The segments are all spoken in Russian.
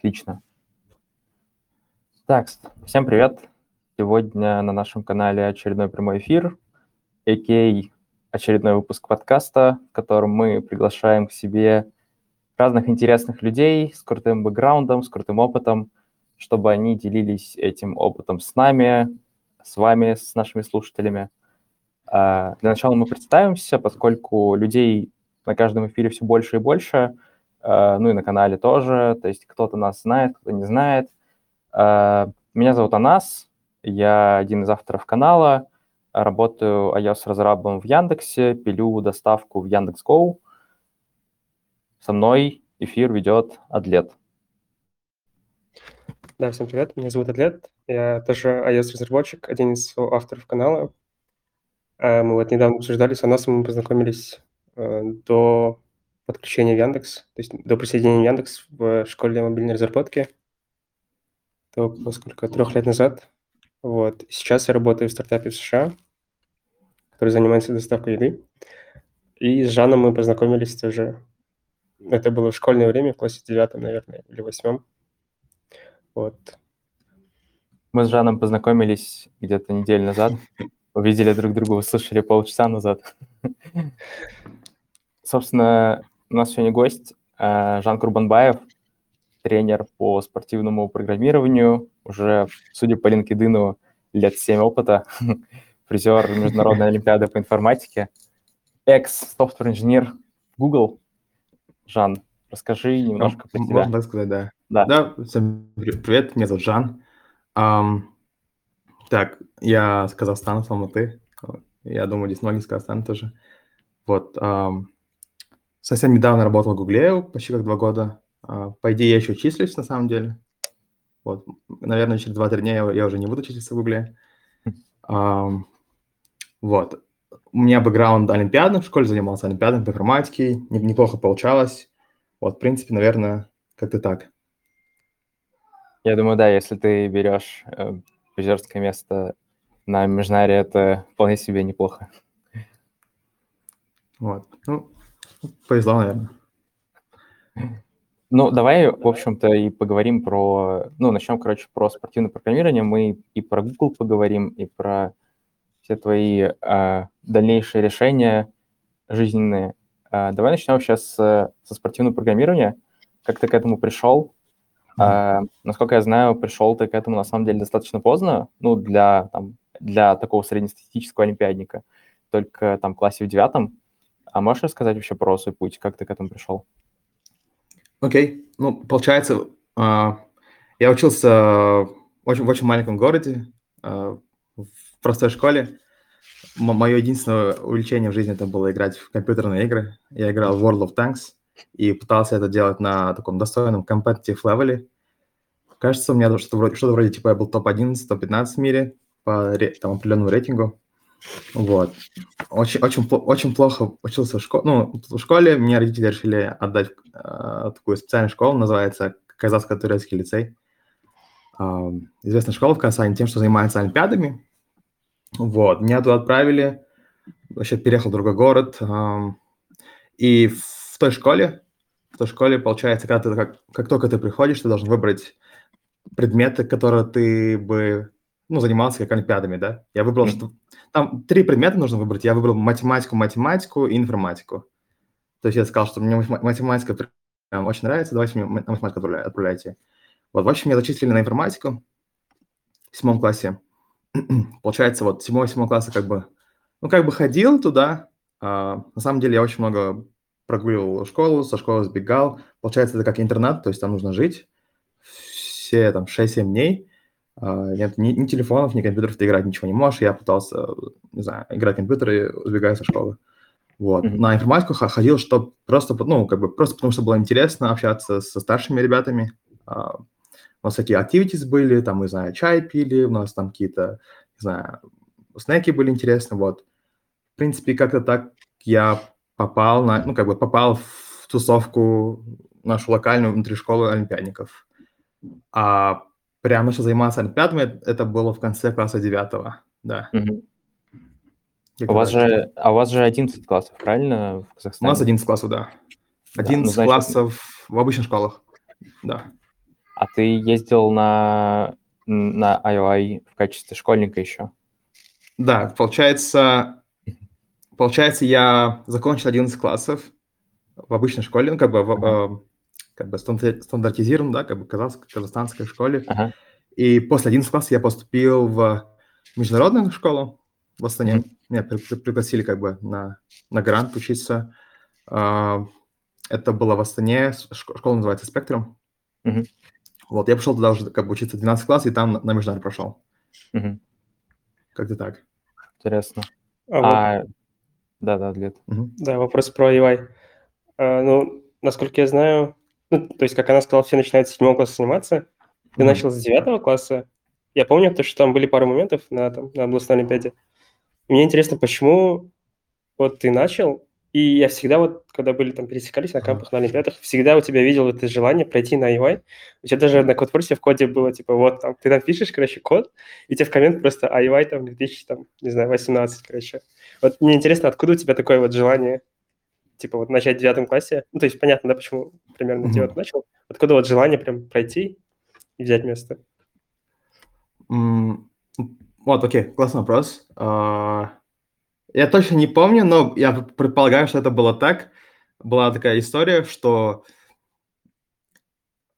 Отлично. Так, всем привет. Сегодня на нашем канале очередной прямой эфир, а.к.а. очередной выпуск подкаста, в котором мы приглашаем к себе разных интересных людей с крутым бэкграундом, с крутым опытом, чтобы они делились этим опытом с нами, с вами, с нашими слушателями. А, для начала мы представимся, поскольку людей на каждом эфире все больше и больше, ну и на канале тоже, то есть кто-то нас знает, кто-то не знает. А, меня зовут Анас, я один из авторов канала, работаю iOS-разрабом в Яндексе, пилю доставку в Яндекс.Гоу. Со мной эфир ведет Адлет. Да, всем привет, меня зовут Адлет, я тоже iOS-разработчик, один из авторов канала. Э, мы вот недавно обсуждали с Анасом, мы познакомились э, до подключения в Яндекс, то есть до присоединения в Яндекс в школе мобильной разработки. Около сколько, трех лет назад. Вот. Сейчас я работаю в стартапе в США, который занимается доставкой еды. И с Жаном мы познакомились тоже. Это было в школьное время, в классе девятом, наверное, или восьмом. Вот. Мы с Жаном познакомились где-то неделю назад. Увидели друг друга, услышали полчаса назад. Собственно, у нас сегодня гость э, Жан Курбанбаев, тренер по спортивному программированию, уже, судя по LinkedIn, лет 7 опыта, призер Международной Олимпиады по информатике, экс-софтвер-инженер Google. Жан, расскажи немножко про себя. Можно так сказать, да. Да. Да, всем привет, меня зовут Жан. Um, так, я с Казахстана, с Алматы. Я думаю, здесь многие с Казахстана тоже. Вот. Um, совсем недавно работал в Гугле, почти как два года. Uh, по идее, я еще числюсь, на самом деле. Вот. Наверное, через 2-3 дня я, я уже не буду числиться в Гугле. Um, вот. У меня бэкграунд олимпиадный, в школе занимался олимпиадом по информатике, неплохо получалось. Вот, в принципе, наверное, как-то так. Я думаю, да, если ты берешь э, призерское место на Межнаре, это вполне себе неплохо. Вот. Ну, повезло, наверное. Ну, давай, в общем-то, и поговорим про... Ну, начнем, короче, про спортивное программирование. Мы и про Google поговорим, и про все твои э, дальнейшие решения жизненные. Э, давай начнем сейчас с, со спортивного программирования. Как ты к этому пришел? А, насколько я знаю, пришел ты к этому на самом деле достаточно поздно, ну, для, там, для такого среднестатистического олимпиадника, только там в классе в девятом. А можешь рассказать вообще про свой путь, как ты к этому пришел? Окей, okay. ну, получается, uh, я учился в очень, в очень маленьком городе, uh, в простой школе. Мое единственное увлечение в жизни это было играть в компьютерные игры. Я играл в World of Tanks и пытался это делать на таком достойном competitive левеле. Кажется, у меня что-то вроде, что вроде типа я был топ-11, топ-15 в мире по там, определенному рейтингу. Вот. Очень, очень, очень плохо учился в школе. Ну, в школе мне родители решили отдать э, такую специальную школу, называется Казахско-турецкий лицей. Э, известная школа в Казани тем, что занимается олимпиадами. Вот. Меня туда отправили. Вообще переехал в другой город. Э, и в той школе, в той школе, получается, когда ты, как, как только ты приходишь, ты должен выбрать предметы, которые ты бы ну, занимался как олимпиадами, да. Я выбрал, mm-hmm. что там три предмета нужно выбрать. Я выбрал математику, математику и информатику. То есть я сказал, что мне математика прям очень нравится, давайте мне на математику отправляйте. Вот, в общем, меня зачислили на информатику в седьмом классе. Получается, вот седьмого седьмого класса как бы, ну, как бы ходил туда. А, на самом деле я очень много прогуливал школу, со школы сбегал. Получается, это как интернат, то есть там нужно жить все там 6-7 дней. Uh, нет ни, ни телефонов, ни компьютеров, ты играть ничего не можешь. Я пытался, не знаю, играть в компьютеры, сбегая со школы. Вот. Mm-hmm. На информатику ходил, что просто, ну, как бы, просто потому что было интересно общаться со старшими ребятами. Uh, у нас такие activities были, там, не знаю, чай пили, у нас там какие-то, не знаю, снеки были интересны, вот. В принципе, как-то так я попал на, ну, как бы попал в тусовку нашу локальную внутри школы олимпиадников. А прям начал заниматься олимпиадами, это было в конце класса девятого, да. Угу. У вас же, а у вас же 11 классов, правильно, в Казахстане? У нас 11 классов, да. 11 да, ну, значит... классов в обычных школах, да. А ты ездил на, на IOI в качестве школьника еще? Да, получается, получается, я закончил 11 классов в обычной школе, ну, как бы, в, э, как бы стандартизирован, да, как бы казахской, казахстанской школе. Ага. И после 11 класса я поступил в международную школу в Астане. Мгм. Меня при- при- пригласили как бы на, на грант учиться. А, Это было в Астане, школа называется «Спектрум». Мгм. Вот, я пошел туда уже как бы учиться 12 класс, и там на, на международный прошел. Мгм. Как-то так. Интересно. А вот, А, да-да, Глеб. Мгм. да, вопрос про UI. А, ну, насколько я знаю, ну, то есть, как она сказала, все начинают с седьмого класса заниматься. Ты Мгм. начал с девятого класса. Я помню, то, что там были пару моментов на, там, на областной олимпиаде. И мне интересно, почему вот ты начал, и я всегда вот, когда были там, пересекались на кампах, на олимпиадах, всегда у тебя видел это желание пройти на UI. У тебя даже на код-форсе в коде было, типа, вот там, ты там пишешь, короче, код, и тебе в коммент просто UI там 2000, там, не знаю, 18, короче. Вот мне интересно, откуда у тебя такое вот желание, типа, вот начать в девятом классе? Ну, то есть понятно, да, почему примерно ты вот начал. Откуда вот желание прям пройти и взять место? Вот, окей, классный вопрос. А, Я точно не помню, но я предполагаю, что это было так. Была такая история, что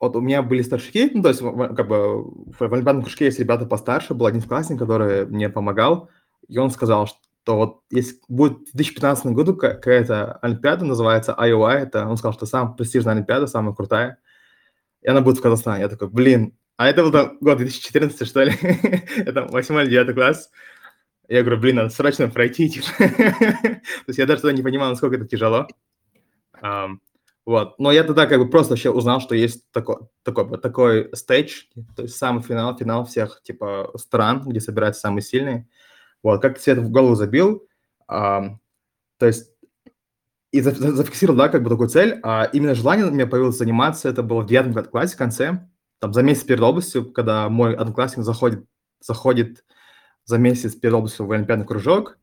вот у меня были старшики, ну, то есть как бы в олимпиадном кружке есть ребята постарше, был один классник, который мне помогал, и он сказал, что вот если будет в 2015 году ка- какая-то олимпиада, называется IOI, это, он сказал, что самая престижная олимпиада, самая крутая, и она будет в Казахстане. Я такой, блин, а это был там год 2014, что ли? Это 8 или 9 класс. Я говорю, блин, надо срочно пройти. типа. То есть я даже тогда не понимал, насколько это тяжело. Ам, Вот. Но я тогда как бы просто вообще узнал, что есть такой, такой, такой стейдж, то есть самый финал, финал всех типа стран, где собираются самые сильные. Вот, как себе это в голову забил. ам, То есть и за- за- зафиксировал, да, как бы такую цель, а именно желание у меня появилось заниматься, это было в девятом класс- классе, в конце, там за месяц перед областью, когда мой одноклассник заходит, заходит за месяц перед областью в олимпиадный кружок,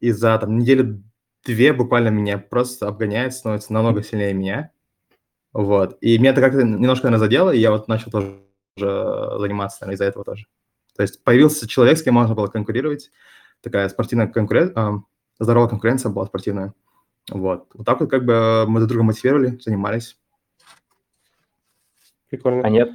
и за там неделю две буквально меня просто обгоняет, становится намного сильнее меня. Вот. И меня это как-то немножко, наверное, задело, и я вот начал тоже заниматься, наверное, из-за этого тоже. То есть появился человек, с кем можно было конкурировать, такая спортивная конкуренция, здоровая конкуренция была спортивная. Вот. Вот так вот как бы мы друг друга мотивировали, занимались. Прикольно. А нет,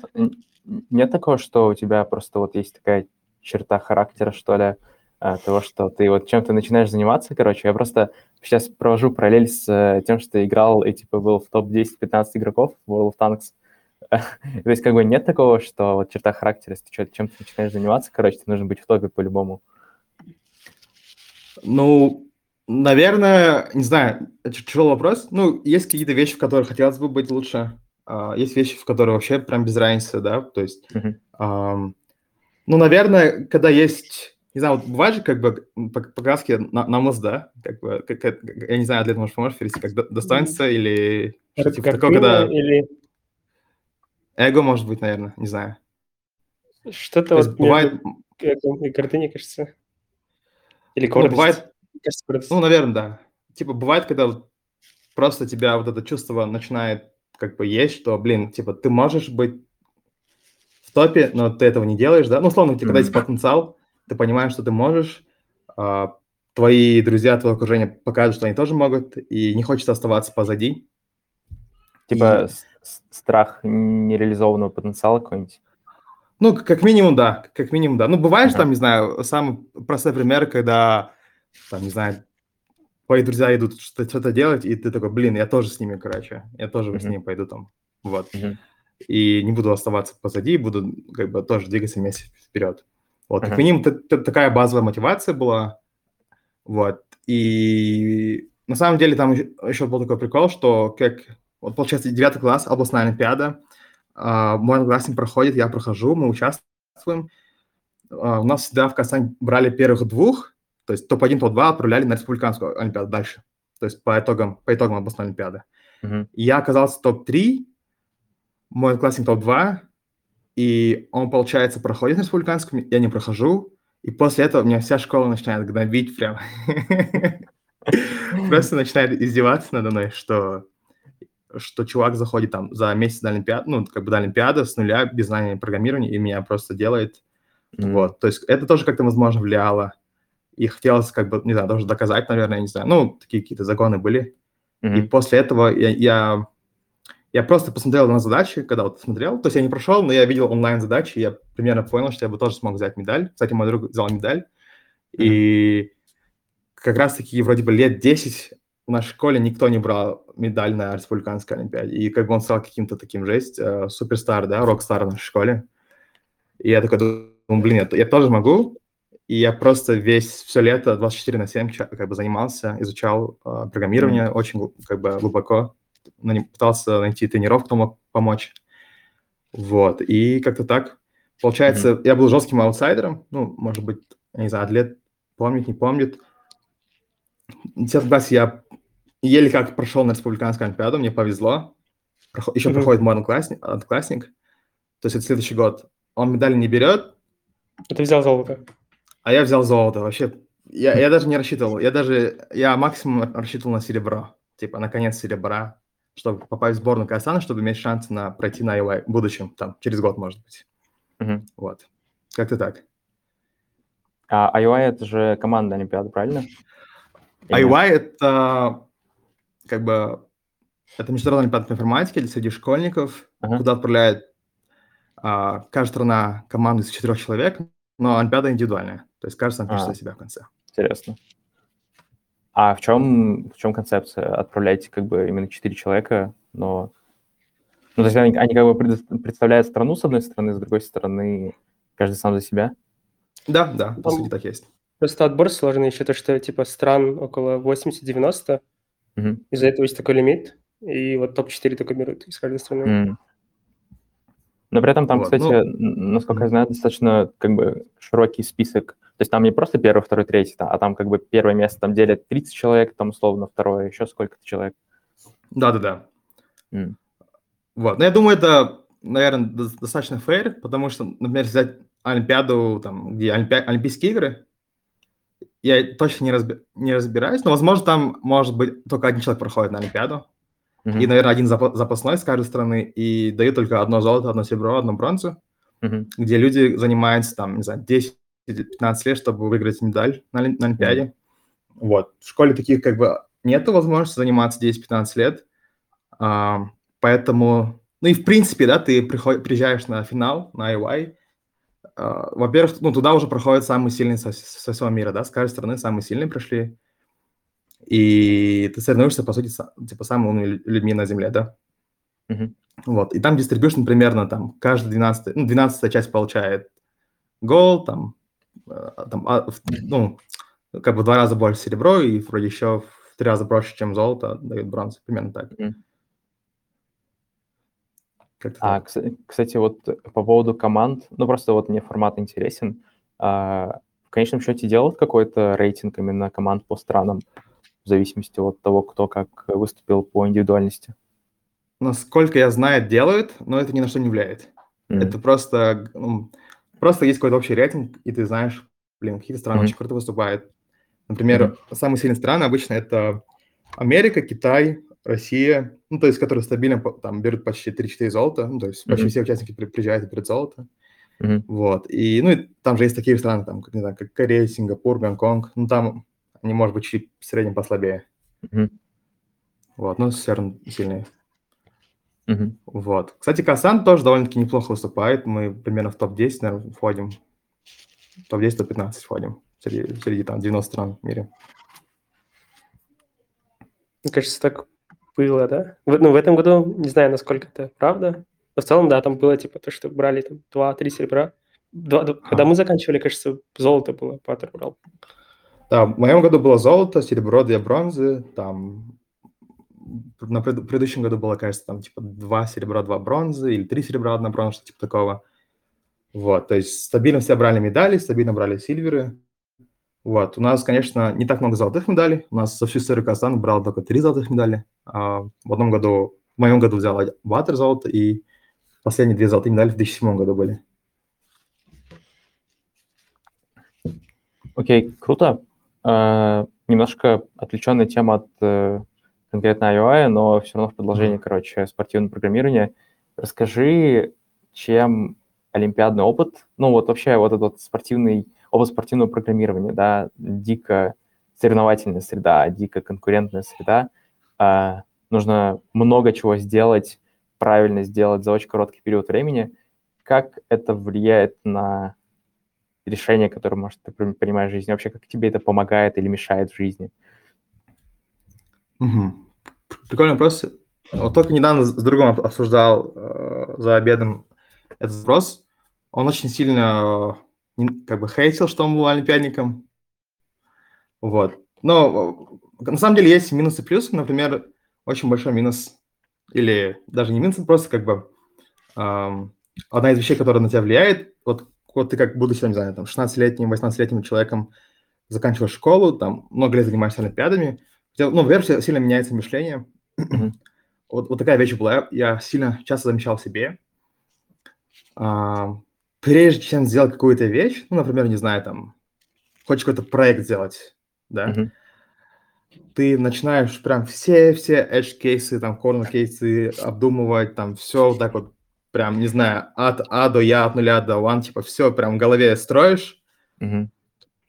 нет такого, что у тебя просто вот есть такая черта характера, что ли, а, того, что ты вот чем-то начинаешь заниматься, короче, я просто сейчас провожу параллель с э, тем, что играл и типа был в топ-10-15 игроков в World of Tanks. То есть как бы нет такого, что вот черта характера, если ты чем-то начинаешь заниматься, короче, тебе нужно быть в топе по-любому. Ну, наверное, не знаю, это тяжелый вопрос. Ну, есть какие-то вещи, в которых хотелось бы быть лучше. А, есть вещи, в которые вообще прям без разницы, да, то есть, Мгм. ам, ну, наверное, когда есть, не знаю, вот бывает же как бы по, по краске на, на мозг, да, как бы, как, как- я не знаю, Атлет, может, поможешь перевести, как до- достоинство или что типа такое, когда или эго, может быть, наверное, не знаю. что-то То есть вот бывает, эго и гордыней, кажется. Или ну, гордость. бывает, Кажется, гордость. Ну, наверное, да. Типа, бывает, когда просто тебя вот это чувство начинает как бы есть, что, блин, типа, ты можешь быть в топе, но ты этого не делаешь, да? Ну, условно, когда есть Мгм. потенциал, ты понимаешь, что ты можешь, а, твои друзья, твое окружение покажут, что они тоже могут, и не хочется оставаться позади. Типа И- страх нереализованного потенциала какой-нибудь. Ну, как минимум, да, как минимум, да. Ну, бывает, Ага. там, не знаю, самый простой пример, когда, там, не знаю, твои друзья идут что-то, делать, и ты такой, блин, я тоже с ними, короче, я тоже с Мгм. ними пойду там, вот. Мгм. И не буду оставаться позади, буду как бы тоже двигаться вместе вперед. Вот, как Ага. минимум т- т- такая базовая мотивация была, вот. И на самом деле там еще, еще был такой прикол, что как, вот получается, девятый класс, областная олимпиада, а, мой одноклассник проходит, я прохожу, мы участвуем. А, У нас всегда в Казахстане брали первых двух, то есть топ-1, топ-2 отправляли на республиканскую олимпиаду дальше. То есть по итогам, по итогам областной олимпиады. И Я оказался топ-3, мой одноклассник топ-2, и он, получается, проходит на республиканскую, я не прохожу, и после этого меня вся школа начинает гнобить прям. Просто начинает издеваться надо мной, что что чувак заходит там за месяц на Олимпиаду, ну, как бы на Олимпиаду с нуля, без знания программирования, и меня просто делает. Mm-hmm. Вот, то есть это тоже как-то, возможно, влияло. И хотелось, как бы, не знаю, даже доказать, наверное, не знаю. Ну, такие какие-то загоны были. Mm-hmm. И после этого я, я, я просто посмотрел на задачи, когда вот смотрел. То есть я не прошел, но я видел онлайн-задачи, и я примерно понял, что я бы тоже смог взять медаль. Кстати, мой друг взял медаль. Mm-hmm. И как раз-таки вроде бы лет 10 в нашей школе никто не брал медаль на республиканской олимпиаде. И как бы он стал каким-то таким жесть, э, суперстар, да, рок-стар в нашей школе. И я такой думаю, блин, я, я тоже могу. И я просто весь, все лето 24 на 7 как бы занимался, изучал э, программирование mm-hmm. очень как бы глубоко. Пытался найти тренировку, кто мог помочь. Вот, и как-то так. Получается, mm-hmm. я был жестким аутсайдером, ну, может быть, не знаю, атлет помнит, не помнит. В 10 классе я еле как прошел на республиканскую олимпиаду, мне повезло. Еще mm-hmm. проходит мой одноклассник, одноклассник, то есть это следующий год. Он медаль не берет. А ты взял золото? А я взял золото. Вообще, я, я даже не рассчитывал. Я даже, я максимум рассчитывал на серебро. Типа, наконец, серебра, чтобы попасть в сборную Казахстана, чтобы иметь шанс на пройти на IY в будущем, там, через год, может быть. Mm-hmm. Вот. Как-то так. А IY – это же команда Олимпиады, правильно? IY – это как бы это международная олимпиада по информатике для среди школьников, uh-huh. куда отправляет а, каждая страна команду из четырех человек, но олимпиада индивидуальная. То есть каждый сам пишет а, за себя в конце. Интересно. А в чем, в чем концепция? Отправляете как бы именно четыре человека, но... Ну, то есть они, они как бы представляют страну с одной стороны, с другой стороны каждый сам за себя? Да, да, по сути так есть. Просто отбор сложный еще, то, что типа стран около 80-90, угу. из-за этого есть такой лимит, и вот топ-4 только берут из каждой страны. Mm. Но при этом там, вот, кстати, ну... насколько я знаю, достаточно как бы широкий список. То есть там не просто первый, второй, третий, а там как бы первое место там делят 30 человек, там условно второе, еще сколько-то человек. Да-да-да. Mm. Вот. Но я думаю, это, наверное, достаточно фейр, потому что, например, взять Олимпиаду, там, где Олимпи... Олимпийские игры, я точно не, разби... не разбираюсь, но, возможно, там, может быть, только один человек проходит на Олимпиаду. Mm-hmm. И, наверное, один зап- запасной с каждой стороны, и дают только одно золото, одно серебро, одно бронзу, mm-hmm. где люди занимаются, там, не знаю, 10-15 лет, чтобы выиграть медаль на, на Олимпиаде. Mm-hmm. Вот. В школе таких, как бы, нету возможности заниматься 10-15 лет, а, поэтому... Ну и, в принципе, да, ты приход... приезжаешь на финал, на IY, Uh, во-первых, ну, туда уже проходят самые сильные со, со всего мира, да, с каждой стороны самые сильные прошли. И ты соревнуешься, по сути, с, типа, самыми умными людьми на Земле, да. Uh-huh. Вот, и там дистрибьюшн примерно, там, каждая 12, ну, 12 часть получает гол, там, э, там а, ну, как бы в два раза больше серебро, и вроде еще в три раза проще, чем золото, дают бронзу, примерно так. А, кстати, вот по поводу команд, ну просто вот мне формат интересен. А, в конечном счете делают какой-то рейтинг именно команд по странам, в зависимости от того, кто как выступил по индивидуальности? Насколько я знаю, делают, но это ни на что не влияет. Mm-hmm. Это просто, ну, просто есть какой-то общий рейтинг, и ты знаешь, блин, какие страны mm-hmm. очень круто выступают. Например, mm-hmm. самые сильные страны обычно это Америка, Китай, Россия, ну, то есть, которые стабильно там берут почти 3-4 золота, ну, то есть почти mm-hmm. все участники приезжают и берут золото. Mm-hmm. Вот, и, ну, и там же есть такие страны, там, не знаю, как Корея, Сингапур, Гонконг, ну, там они, может быть, чуть в среднем послабее. Mm-hmm. Вот, но все равно сильнее. Mm-hmm. Вот. Кстати, Касан тоже довольно-таки неплохо выступает. Мы примерно в топ-10, наверное, входим. Топ-10, топ-15 входим. Среди, среди там 90 стран в мире. Мне кажется, так было, да? В, ну, в этом году, не знаю, насколько это правда, но в целом, да, там было типа то, что брали там 2-3 серебра. Два, а. Когда мы заканчивали, кажется, золото было, Паттер брал. Да, в моем году было золото, серебро, две бронзы, там на пред, предыдущем году было, кажется, там типа два серебра, два бронзы, или три серебра, одна бронза, что типа такого. Вот, то есть стабильно все брали медали, стабильно брали сильверы. Вот, у нас, конечно, не так много золотых медалей. У нас за всю историю Казахстана брал только три золотых медали. А в одном году, в моем году взял Батер золото, и последние две золотые медали в 2007 году были. Окей, okay, круто. Uh, немножко отвлеченная тема от uh, конкретно UI, но все равно в продолжении, короче, спортивного программирования. Расскажи, чем олимпиадный опыт, ну вот вообще вот этот спортивный, опыт спортивного программирования, да, дико соревновательная среда, дико конкурентная среда, э, нужно много чего сделать, правильно сделать за очень короткий период времени. Как это влияет на решение, которое, может, ты принимаешь в жизни? Вообще, как тебе это помогает или мешает в жизни? Угу. Прикольный вопрос. Вот только недавно с другом обсуждал э, за обедом этот вопрос. Он очень сильно э, как бы хейтил, что он был олимпиадником. Вот. Но э, на самом деле есть минусы и плюсы. Например, очень большой минус, или даже не минус, просто как бы эм, одна из вещей, которая на тебя влияет, вот, вот ты как будучи, не знаю, там, 16-летним, 18-летним человеком заканчиваешь школу, там, много лет занимаешься олимпиадами, ну, во-первых, сильно меняется мышление. Вот, вот такая вещь была. Я сильно часто замечал в себе. А, прежде чем сделать какую-то вещь, ну, например, не знаю, там, хочешь какой-то проект сделать, да, mm-hmm. ты начинаешь прям все-все edge-кейсы, там, corner-кейсы обдумывать, там, все вот так вот, прям, не знаю, от А до Я, от нуля до one, типа, все прям в голове строишь, mm-hmm.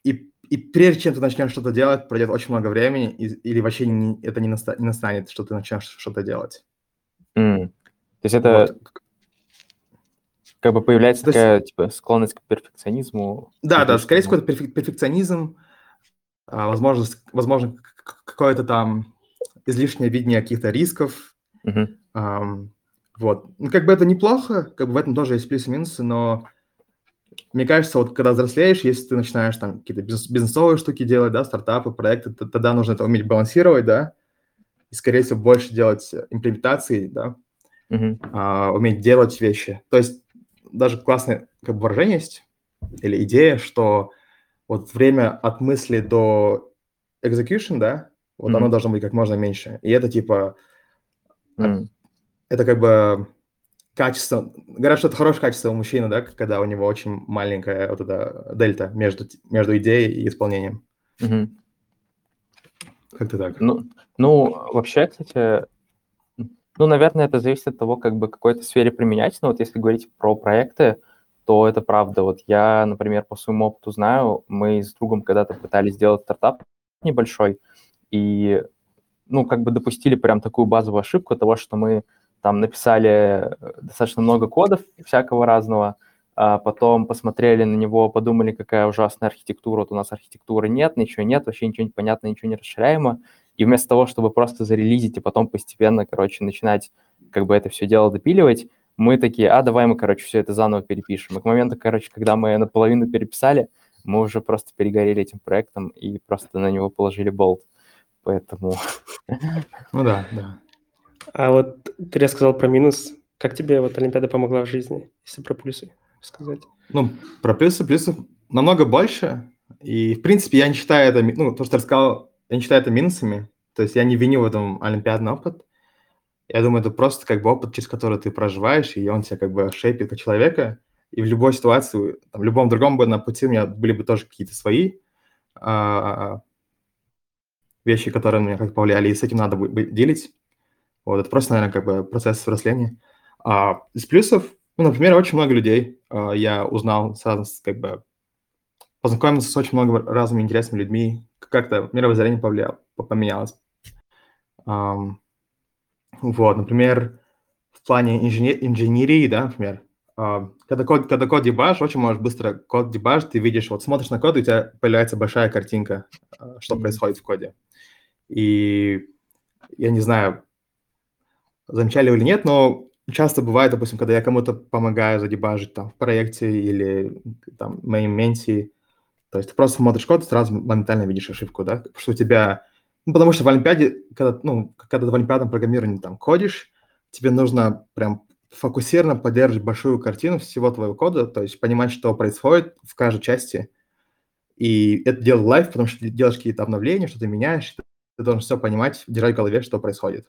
и и прежде чем ты начнешь что-то делать, пройдет очень много времени, и, или вообще не, это не, наста, не настанет, что ты начнешь что-то делать. Mm. То есть это вот. Как бы появляется То такая есть... типа склонность к перфекционизму? Да, да, скорее всего, это перфек- перфекционизм, а, возможно, возможно какое-то там излишнее видение каких-то рисков. Mm-hmm. Um, вот. Ну, как бы это неплохо, как бы в этом тоже есть плюсы и минусы, но мне кажется, вот когда взрослеешь, если ты начинаешь там какие-то бизнес, бизнесовые штуки делать, да, стартапы, проекты, то, тогда нужно это уметь балансировать, да, и, скорее всего, больше делать имплементации, да, mm-hmm. а, уметь делать вещи. То есть даже классное как бы выражение есть или идея, что вот время от мысли до execution, да, вот mm-hmm. оно должно быть как можно меньше. И это типа, mm-hmm. это как бы качество, говорят, что это хорошее качество у мужчины, да, когда у него очень маленькая вот эта дельта между, между идеей и исполнением. Угу. Как-то так. Ну, ну, вообще, кстати, ну, наверное, это зависит от того, как бы какой-то сфере применять. Но вот если говорить про проекты, то это правда. Вот я, например, по своему опыту знаю, мы с другом когда-то пытались сделать стартап небольшой, и, ну, как бы допустили прям такую базовую ошибку того, что мы там написали э, достаточно много кодов всякого разного, а потом посмотрели на него, подумали, какая ужасная архитектура, вот у нас архитектуры нет, ничего нет, вообще ничего не понятно, ничего не расширяемо, и вместо того, чтобы просто зарелизить и потом постепенно, короче, начинать как бы это все дело допиливать, мы такие, а, давай мы, короче, все это заново перепишем. И к моменту, короче, когда мы наполовину переписали, мы уже просто перегорели этим проектом и просто на него положили болт. Поэтому... Ну да, да. А вот ты рассказал про минус. Как тебе вот Олимпиада помогла в жизни, если про плюсы сказать? Ну, про плюсы, плюсов намного больше. И, в принципе, я не считаю это, ну, то, что я рассказал, я не считаю это минусами. То есть я не виню в этом олимпиадный опыт. Я думаю, это просто как бы опыт, через который ты проживаешь, и он тебя как бы шейпит как человека. И в любой ситуации, там, в любом другом бы на пути у меня были бы тоже какие-то свои а, вещи, которые меня как повлияли, и с этим надо будет делить. Вот, это просто, наверное, как бы процесс взросления. А из плюсов, ну, например, очень много людей а, я узнал, сразу как бы познакомился с очень много разными интересными людьми, как-то мировоззрение повлияло, поменялось. Um, вот, например, в плане инженер, инженерии, да, например, uh, когда код, когда код дебаж, очень можешь быстро код дебаж, ты видишь, вот смотришь на код, и у тебя появляется большая картинка, uh, что mm-hmm. происходит в коде. И я не знаю, замечали или нет, но часто бывает, допустим, когда я кому-то помогаю задебажить там в проекте или там моим менти, то есть ты просто смотришь код, сразу моментально видишь ошибку, да, что у тебя... Ну, потому что в Олимпиаде, когда, ну, когда ты в Олимпиадном программировании там кодишь, тебе нужно прям фокусированно поддерживать большую картину всего твоего кода, то есть понимать, что происходит в каждой части. И это делать live, потому что ты делаешь какие-то обновления, что ты меняешь, ты должен все понимать, держать в голове, что происходит.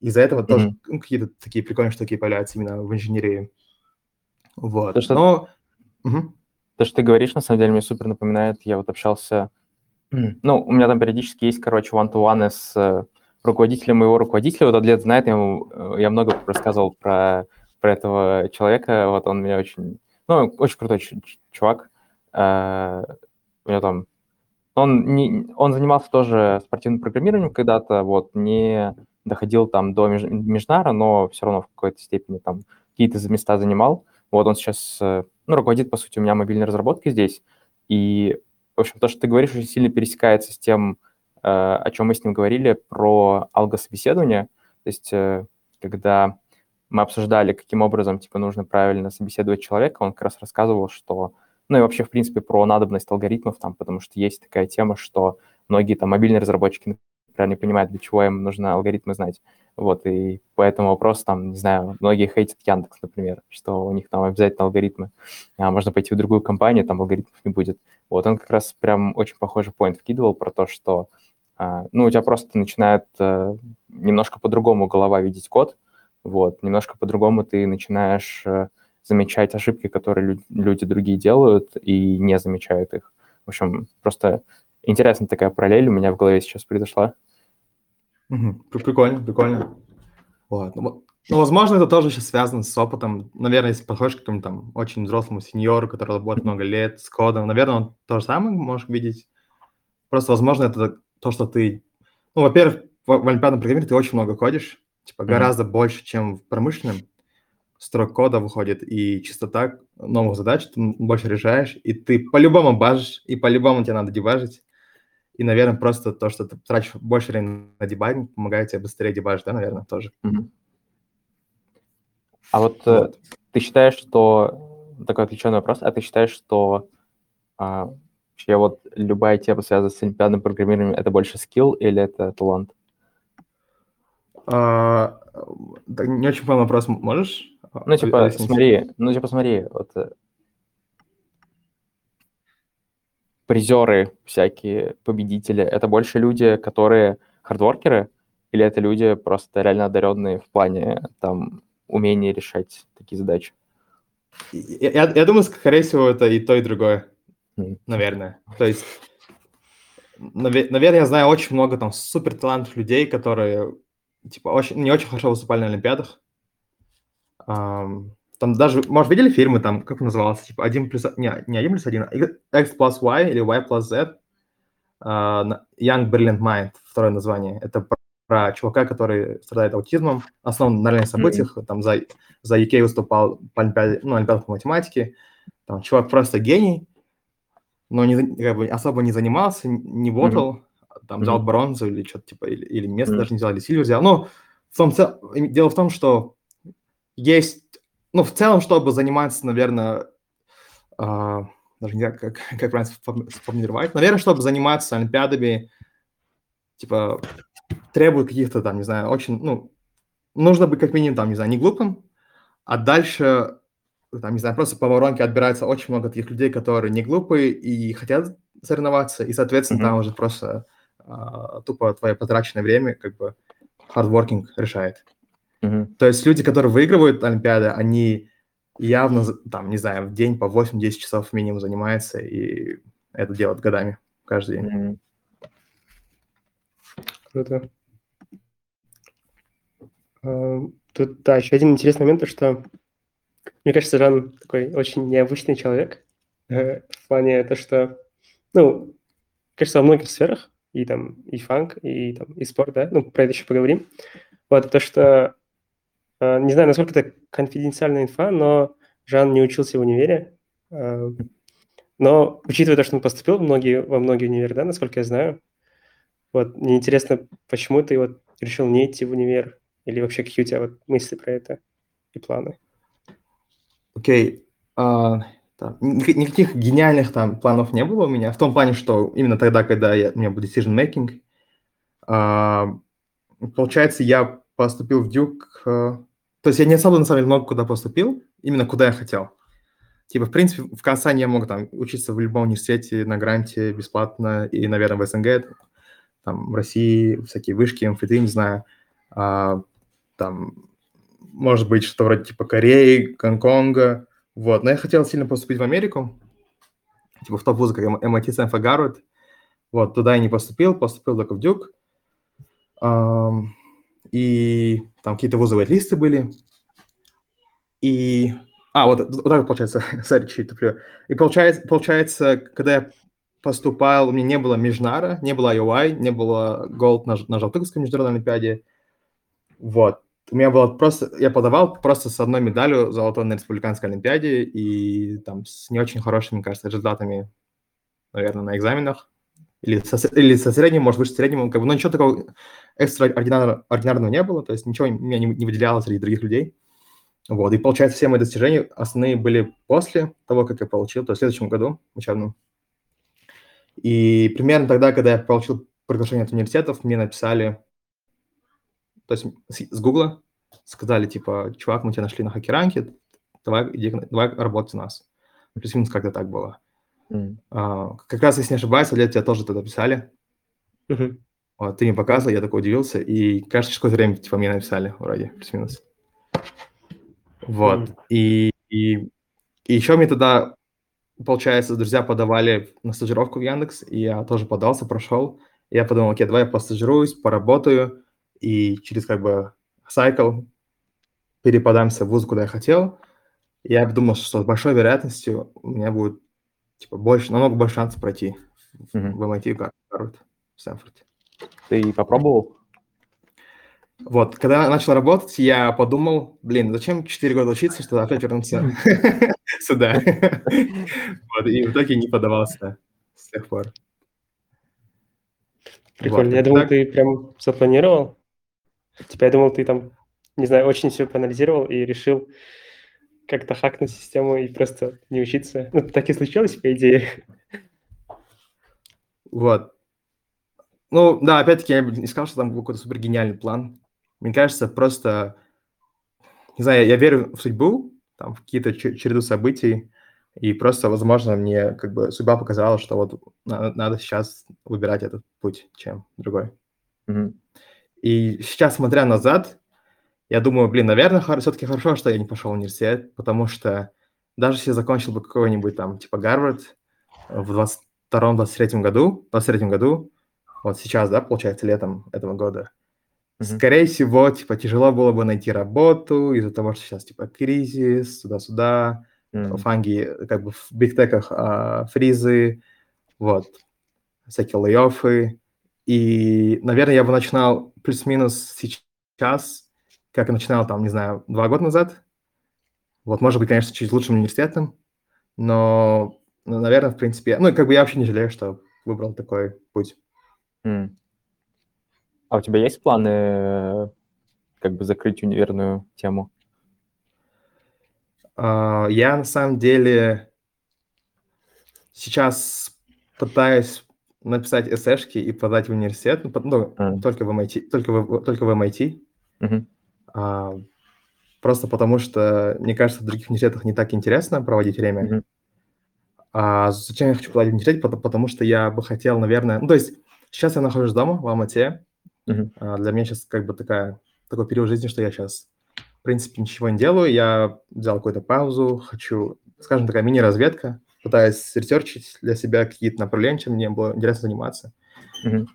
Из-за этого mm-hmm. тоже ну, какие-то такие прикольные штуки появляются именно в инженерии. Вот. То, что, Но... угу. То, что ты говоришь, на самом деле, мне супер напоминает, я вот общался, ну, у меня там периодически есть, короче, one-to-one с руководителем моего руководителя, вот Адлет знает, я, ему, э, я много рассказывал про, про этого человека, вот он меня очень, ну, очень крутой чувак, э, у него там, он, не, он занимался тоже спортивным программированием когда-то, вот, не доходил там до меж, межнара, но все равно в какой-то степени там какие-то места занимал, вот он сейчас, э, ну, руководит, по сути, у меня мобильной разработкой здесь, и, в общем, то, что ты говоришь, очень сильно пересекается с тем, э, о чем мы с ним говорили, про алгособеседование. То есть, э, когда мы обсуждали, каким образом, типа, нужно правильно собеседовать человека, он как раз рассказывал, что, ну, и вообще, в принципе, про надобность алгоритмов там, потому что есть такая тема, что многие там мобильные разработчики, например, не понимают, для чего им нужно алгоритмы знать. Вот, и по этому вопросу, там, не знаю, многие хейтят Яндекс, например, что у них там обязательно алгоритмы. А можно пойти в другую компанию, там алгоритмов не будет. Вот, он как раз прям очень похожий поинт вкидывал про то, что, а, ну, у тебя просто начинает а, немножко по-другому голова видеть код, вот, немножко по-другому ты начинаешь а, замечать ошибки, которые люди другие делают, и не замечают их. В общем, просто интересная такая параллель у меня в голове сейчас произошла. Угу. Прикольно, прикольно. Вот. Ну, ну, возможно, это тоже сейчас связано с опытом. Наверное, если подходишь к какому-то там очень взрослому сеньору, который работает много лет с кодом, наверное, он то же самое можешь видеть. Просто, возможно, это то, что ты... Ну, во-первых, в, в олимпиадном программировании ты очень много кодишь, типа mm-hmm. гораздо больше, чем в промышленном. Строк кода выходит, и частота новых задач ты больше решаешь, и ты по-любому бажишь, и по-любому тебе надо дебажить. И, наверное, просто то, что ты тратишь больше времени на дебагинг, помогает тебе быстрее дебажить, да, наверное, тоже. Mm-hmm. А вот, э, вот ты считаешь, что... Такой отвлеченный вопрос. А ты считаешь, что а, вообще вот любая тема, связанная с олимпиадным программированием, это больше скилл или это талант? А, не очень понял вопрос. Можешь? Ну, типа, объяснить? смотри, ну, типа, смотри, вот э, призеры всякие, победители, это больше люди, которые хардворкеры, или это люди просто реально одаренные в плане там умения решать такие задачи? Я, я, я думаю, скорее всего, это и то, и другое, mm. наверное. То есть, наверное, я знаю очень много там супер талантливых людей, которые типа очень, не очень хорошо выступали на Олимпиадах. Um, там даже, может, видели фильмы, там, как он назывался, типа 1 плюс... Не, не 1 плюс 1, а X plus Y или Y plus Z. Uh, Young Brilliant Mind, второе название. Это про, про чувака, который страдает аутизмом, основан на реальных событиях. Mm-hmm. Там за, за UK выступал по Олимпиаде, ну, Олимпиаде по математике. Там чувак просто гений, но не, как бы особо не занимался, не ботал. Mm-hmm. Там взял mm-hmm. бронзу или что-то типа, или, или место mm-hmm. даже не взял, или сильвер взял. Ну, в том, дело в том, что есть ну, в целом, чтобы заниматься, наверное, э, даже не знаю, как, как правильно сформулировать, наверное, чтобы заниматься олимпиадами, типа, требует каких-то там, не знаю, очень, ну, нужно быть как минимум, там, не знаю, не глупым, а дальше, там, не знаю, просто по воронке отбирается очень много таких людей, которые не глупые и хотят соревноваться, и, соответственно, mm-hmm. там уже просто э, тупо твое потраченное время, как бы, hardworking решает. Угу. То есть люди, которые выигрывают Олимпиады, они явно, там, не знаю, в день по 8-10 часов минимум занимаются, и это делают годами, каждый день. Угу. Круто. А, тут, да, еще один интересный момент, то что, мне кажется, Жан такой очень необычный человек, э, в плане то, что, ну, кажется, во многих сферах, и там, и фанк, и там, и спорт, да, ну, про это еще поговорим. Вот, то, что не знаю, насколько это конфиденциальная инфа, но Жан не учился в универе. Э, но учитывая то, что он поступил в многие, во многие универы, да, насколько я знаю, вот мне интересно, почему ты вот решил не идти в универ? Или вообще какие у тебя вот мысли про это и планы? Окей. Okay. Uh, там, никаких гениальных там планов не было у меня. В том плане, что именно тогда, когда я, у меня был decision making, uh, получается, я поступил в Дюк. Э, то есть я не особо, на самом деле, много куда поступил, именно куда я хотел. Типа, в принципе, в Казани я мог там учиться в любом университете на гранте бесплатно, и, наверное, в СНГ, там, в России, всякие вышки, МФТ, не знаю, а, там, может быть, что вроде типа Кореи, Гонконга, вот. Но я хотел сильно поступить в Америку, типа в топ-вузы, как MIT, Stanford, Гарвард. Вот, туда я не поступил, поступил только в Дюк. Ам, и там какие-то вузовые листы были. И... А, вот, вот так получается, сори, чуть туплю. И получается, получается, когда я поступал, у меня не было Межнара, не было IOI, не было Gold на, на Жалтыковской международной олимпиаде. Вот. У меня было просто... Я подавал просто с одной медалью золотой на республиканской олимпиаде и там с не очень хорошими, кажется, результатами, наверное, на экзаменах. Или со, или со средним, может, выше среднего. Как бы, но ничего такого экстраординарного не было, то есть ничего меня не, не выделяло среди других людей. Вот, и получается, все мои достижения основные были после того, как я получил, то есть в следующем году учебном. И примерно тогда, когда я получил приглашение от университетов, мне написали, то есть с Гугла, сказали, типа, чувак, мы тебя нашли на хакеранке, давай, иди, давай работать у нас. Плюс-минус как-то так было. Mm. А, как раз, если не ошибаюсь, лет тебя тоже тогда писали. Mm-hmm. Вот, ты мне показывал, я такой удивился, и, кажется, через какое-то время типа мне написали вроде, плюс-минус. Вот, mm. и, и, и еще мне тогда получается, друзья подавали на стажировку в Яндекс, и я тоже подался, прошел. И я подумал, окей, давай я постажируюсь, поработаю, и через как бы сайкл переподамся в вуз, куда я хотел. Я думал, что с большой вероятностью у меня будет типа больше, намного больше шансов пройти mm-hmm. в MIT, Гарвард, в Стэнфорде. Ты попробовал? Вот, когда я начал работать, я подумал, блин, зачем 4 года учиться, чтобы опять вернуться сюда. Вот, и в итоге не подавался с тех пор. Прикольно. Я думал, ты прям запланировал. Типа, я думал, ты там, не знаю, очень все проанализировал и решил как-то хакнуть систему и просто не учиться. Ну, так и случилось, по идее. Вот. Ну, да, опять-таки, я не сказал, что там был какой-то супер гениальный план. Мне кажется, просто, не знаю, я верю в судьбу, там, в какие-то череду событий, и просто, возможно, мне как бы судьба показала, что вот надо, надо сейчас выбирать этот путь, чем другой. Mm-hmm. И сейчас, смотря назад, я думаю, блин, наверное, все-таки хорошо, что я не пошел в университет, потому что даже если я закончил бы какой-нибудь там, типа Гарвард в 22-23 году, 23 году, вот сейчас, да, получается, летом этого года, Mm-hmm. Скорее всего, типа, тяжело было бы найти работу из-за того, что сейчас, типа, кризис, сюда-сюда, mm-hmm. фанги, как бы в бигтеках а, фризы, вот, всякие лейофы. И, наверное, я бы начинал плюс-минус сейчас, как я начинал, там, не знаю, два года назад. Вот, может быть, конечно, чуть лучшим университетом, но, ну, наверное, в принципе, ну, как бы я вообще не жалею, что выбрал такой путь. Mm. А у тебя есть планы как бы закрыть универную тему? Uh, я на самом деле сейчас пытаюсь написать эсэшки и подать в университет, ну, mm. только в MIT, только в, только в MIT. Mm-hmm. Uh, просто потому что, мне кажется, в других университетах не так интересно проводить время. Mm-hmm. А зачем я хочу в университет? Потому, потому что я бы хотел, наверное... Ну, то есть сейчас я нахожусь дома в Алмате, Uh-huh. Для меня сейчас как бы такая, такой период жизни, что я сейчас, в принципе, ничего не делаю. Я взял какую-то паузу, хочу, скажем, такая мини-разведка, пытаюсь ресерчить для себя какие-то направления, чем мне было интересно заниматься. Uh-huh.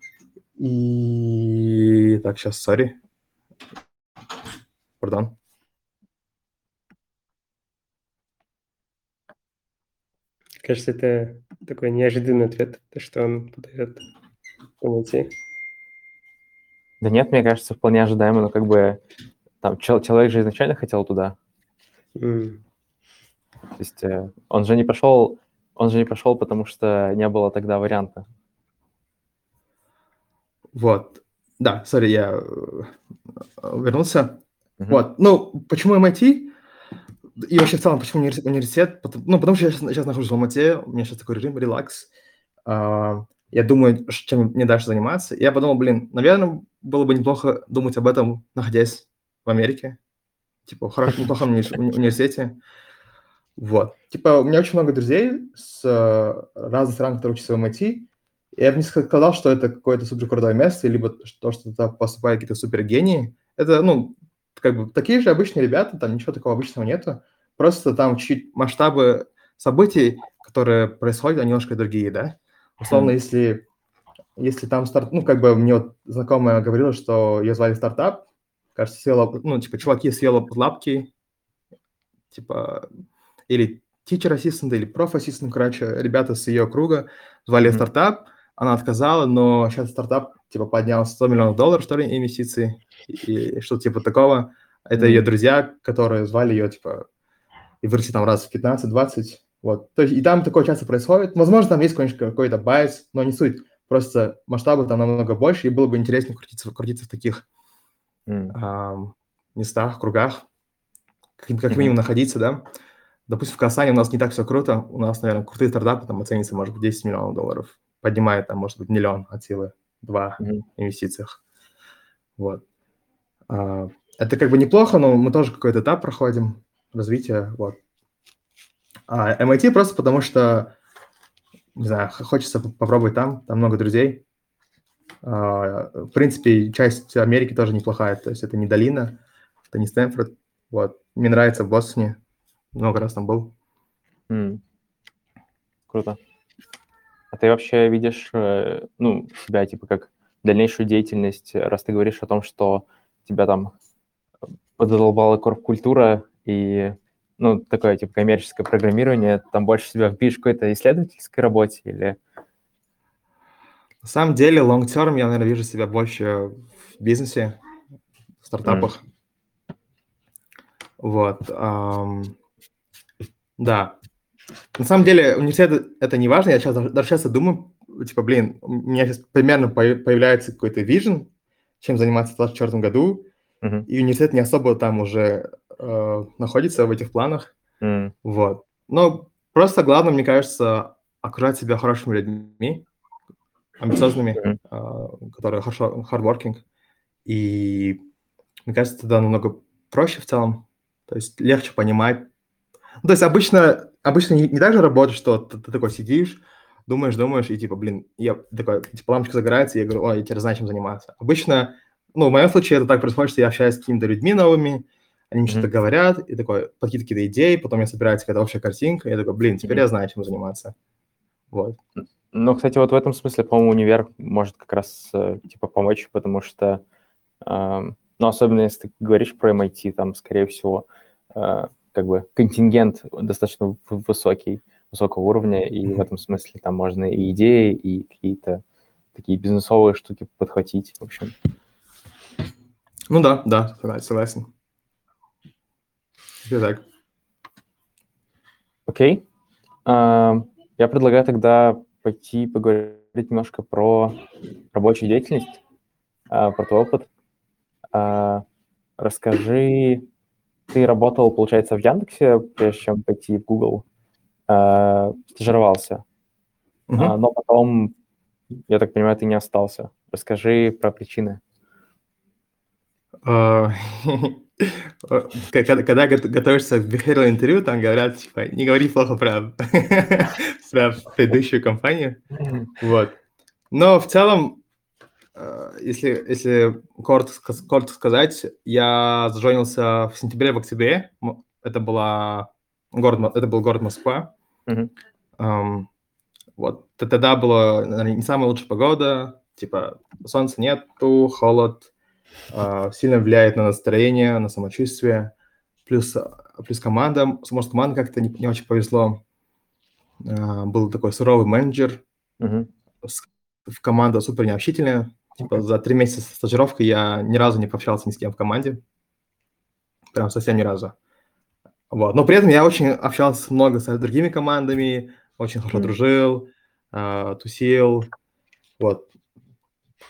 И так, сейчас, сори. Пардон. Кажется, это такой неожиданный ответ, то, что он подает понятие. Да нет, мне кажется, вполне ожидаемо, но как бы там человек же изначально хотел туда. Mm. То есть э, он же не пошел, он же не пошел, потому что не было тогда варианта. Вот. Да, сори, я э, вернулся. Uh-huh. Вот. Ну, почему MIT? И вообще в целом, почему университет? Ну, потому что я сейчас, сейчас нахожусь в Алмате, у меня сейчас такой режим, релакс. Uh, я думаю, чем мне дальше заниматься. Я подумал, блин, наверное, было бы неплохо думать об этом, находясь в Америке. Типа, в хорошем, неплохом уни- университете. Вот. Типа, у меня очень много друзей с uh, разных стран, которые учатся в MIT. Я бы не сказал, что это какое-то супер крутое место, либо то, что туда поступают какие-то супер гении. Это, ну, как бы такие же обычные ребята, там ничего такого обычного нету. Просто там чуть масштабы событий, которые происходят, они немножко другие, да. Условно, если если там старт... Ну, как бы мне вот знакомая говорила, что ее звали стартап, кажется, съела, ну, типа, чуваки съела под лапки, типа, или teacher assistant, или prof assistant, короче, ребята с ее круга звали mm-hmm. стартап, она отказала, но сейчас стартап, типа, поднял 100 миллионов долларов, что ли, инвестиции, и, и что-то типа такого. Это mm-hmm. ее друзья, которые звали ее, типа, и выросли там раз в 15-20, вот. То есть и там такое часто происходит. Возможно, там есть какой-то, какой-то байс, но не суть. Просто масштабы там намного больше, и было бы интереснее крутиться, крутиться в таких mm. а, местах, кругах, как, как минимум mm-hmm. находиться, да. Допустим, в Казани у нас не так все круто. У нас, наверное, крутые стартапы там оценится, может быть, 10 миллионов долларов. Поднимает там, может быть, миллион от силы, два mm-hmm. инвестициях. Вот. А, это как бы неплохо, но мы тоже какой-то этап проходим развития, вот. А MIT просто потому что, не знаю, хочется попробовать там, там много друзей. А, в принципе, часть Америки тоже неплохая, то есть это не долина, это не Стэнфорд. Вот. Мне нравится в Бостоне, много раз там был. Mm. Круто. А ты вообще видишь, э, ну, себя, типа, как дальнейшую деятельность, раз ты говоришь о том, что тебя там подолбала корп-культура, и ну, такое, типа, коммерческое программирование, там больше себя впишешь в какой-то исследовательской работе или... На самом деле, long term я, наверное, вижу себя больше в бизнесе, в стартапах. Mm. Вот. Um, да. На самом деле, университет – это не важно. Я сейчас даже часто думаю, типа, блин, у меня сейчас примерно появляется какой-то вижен, чем заниматься в 2024 году, mm-hmm. и университет не особо там уже э, находится в этих планах. Mm. Вот. Но просто главное, мне кажется, окружать себя хорошими людьми, амбициозными, mm. э, которые хорошо, hardworking. И мне кажется, тогда намного проще в целом. То есть легче понимать. Ну, то есть обычно, обычно не, не так же работает, что ты, ты такой сидишь, думаешь, думаешь, и типа, блин, я такой, типа, лампочка загорается, и я говорю, ой, я теперь знаю, чем заниматься. Обычно, ну, в моем случае это так происходит, что я общаюсь с какими-то людьми новыми, они мне mm-hmm. что-то говорят, и такой, какие-то какие-то идеи, потом я собирается какая-то общая картинка, и я такой, блин, теперь mm-hmm. я знаю, чем заниматься. Вот. Ну, кстати, вот в этом смысле, по-моему, универ может как раз, э, типа, помочь, потому что, э, ну, особенно если ты говоришь про MIT, там, скорее всего, э, как бы контингент достаточно высокий, высокого уровня, и mm-hmm. в этом смысле там можно и идеи, и какие-то такие бизнесовые штуки подхватить, в общем. Ну да, да, согласен. Так. Окей. А, я предлагаю тогда пойти поговорить немножко про рабочую деятельность, а, про твой опыт. А, расскажи, ты работал, получается, в Яндексе, прежде чем пойти в Google, стажировался, uh-huh. но потом, я так понимаю, ты не остался. Расскажи про причины. Когда, когда готовишься к behavioral интервью, там говорят, типа, не говори плохо про, про предыдущую компанию. Вот. Но в целом, э, если, если коротко, коротко сказать, я зажонился в сентябре, в октябре. Это, была город, это был город Москва. Mm-hmm. Um, вот. Тогда была наверное, не самая лучшая погода. Типа, солнца нету, холод, а, сильно влияет на настроение, на самочувствие. Плюс, плюс команда, может, команда как-то не, не очень повезло. А, был такой суровый менеджер. В команда супер необщительная. Типа за три месяца стажировки я ни разу не пообщался ни с кем в команде. Прям совсем ни разу. Вот. Но при этом я очень общался много с другими командами, очень хорошо mm. дружил, э, тусил. Вот.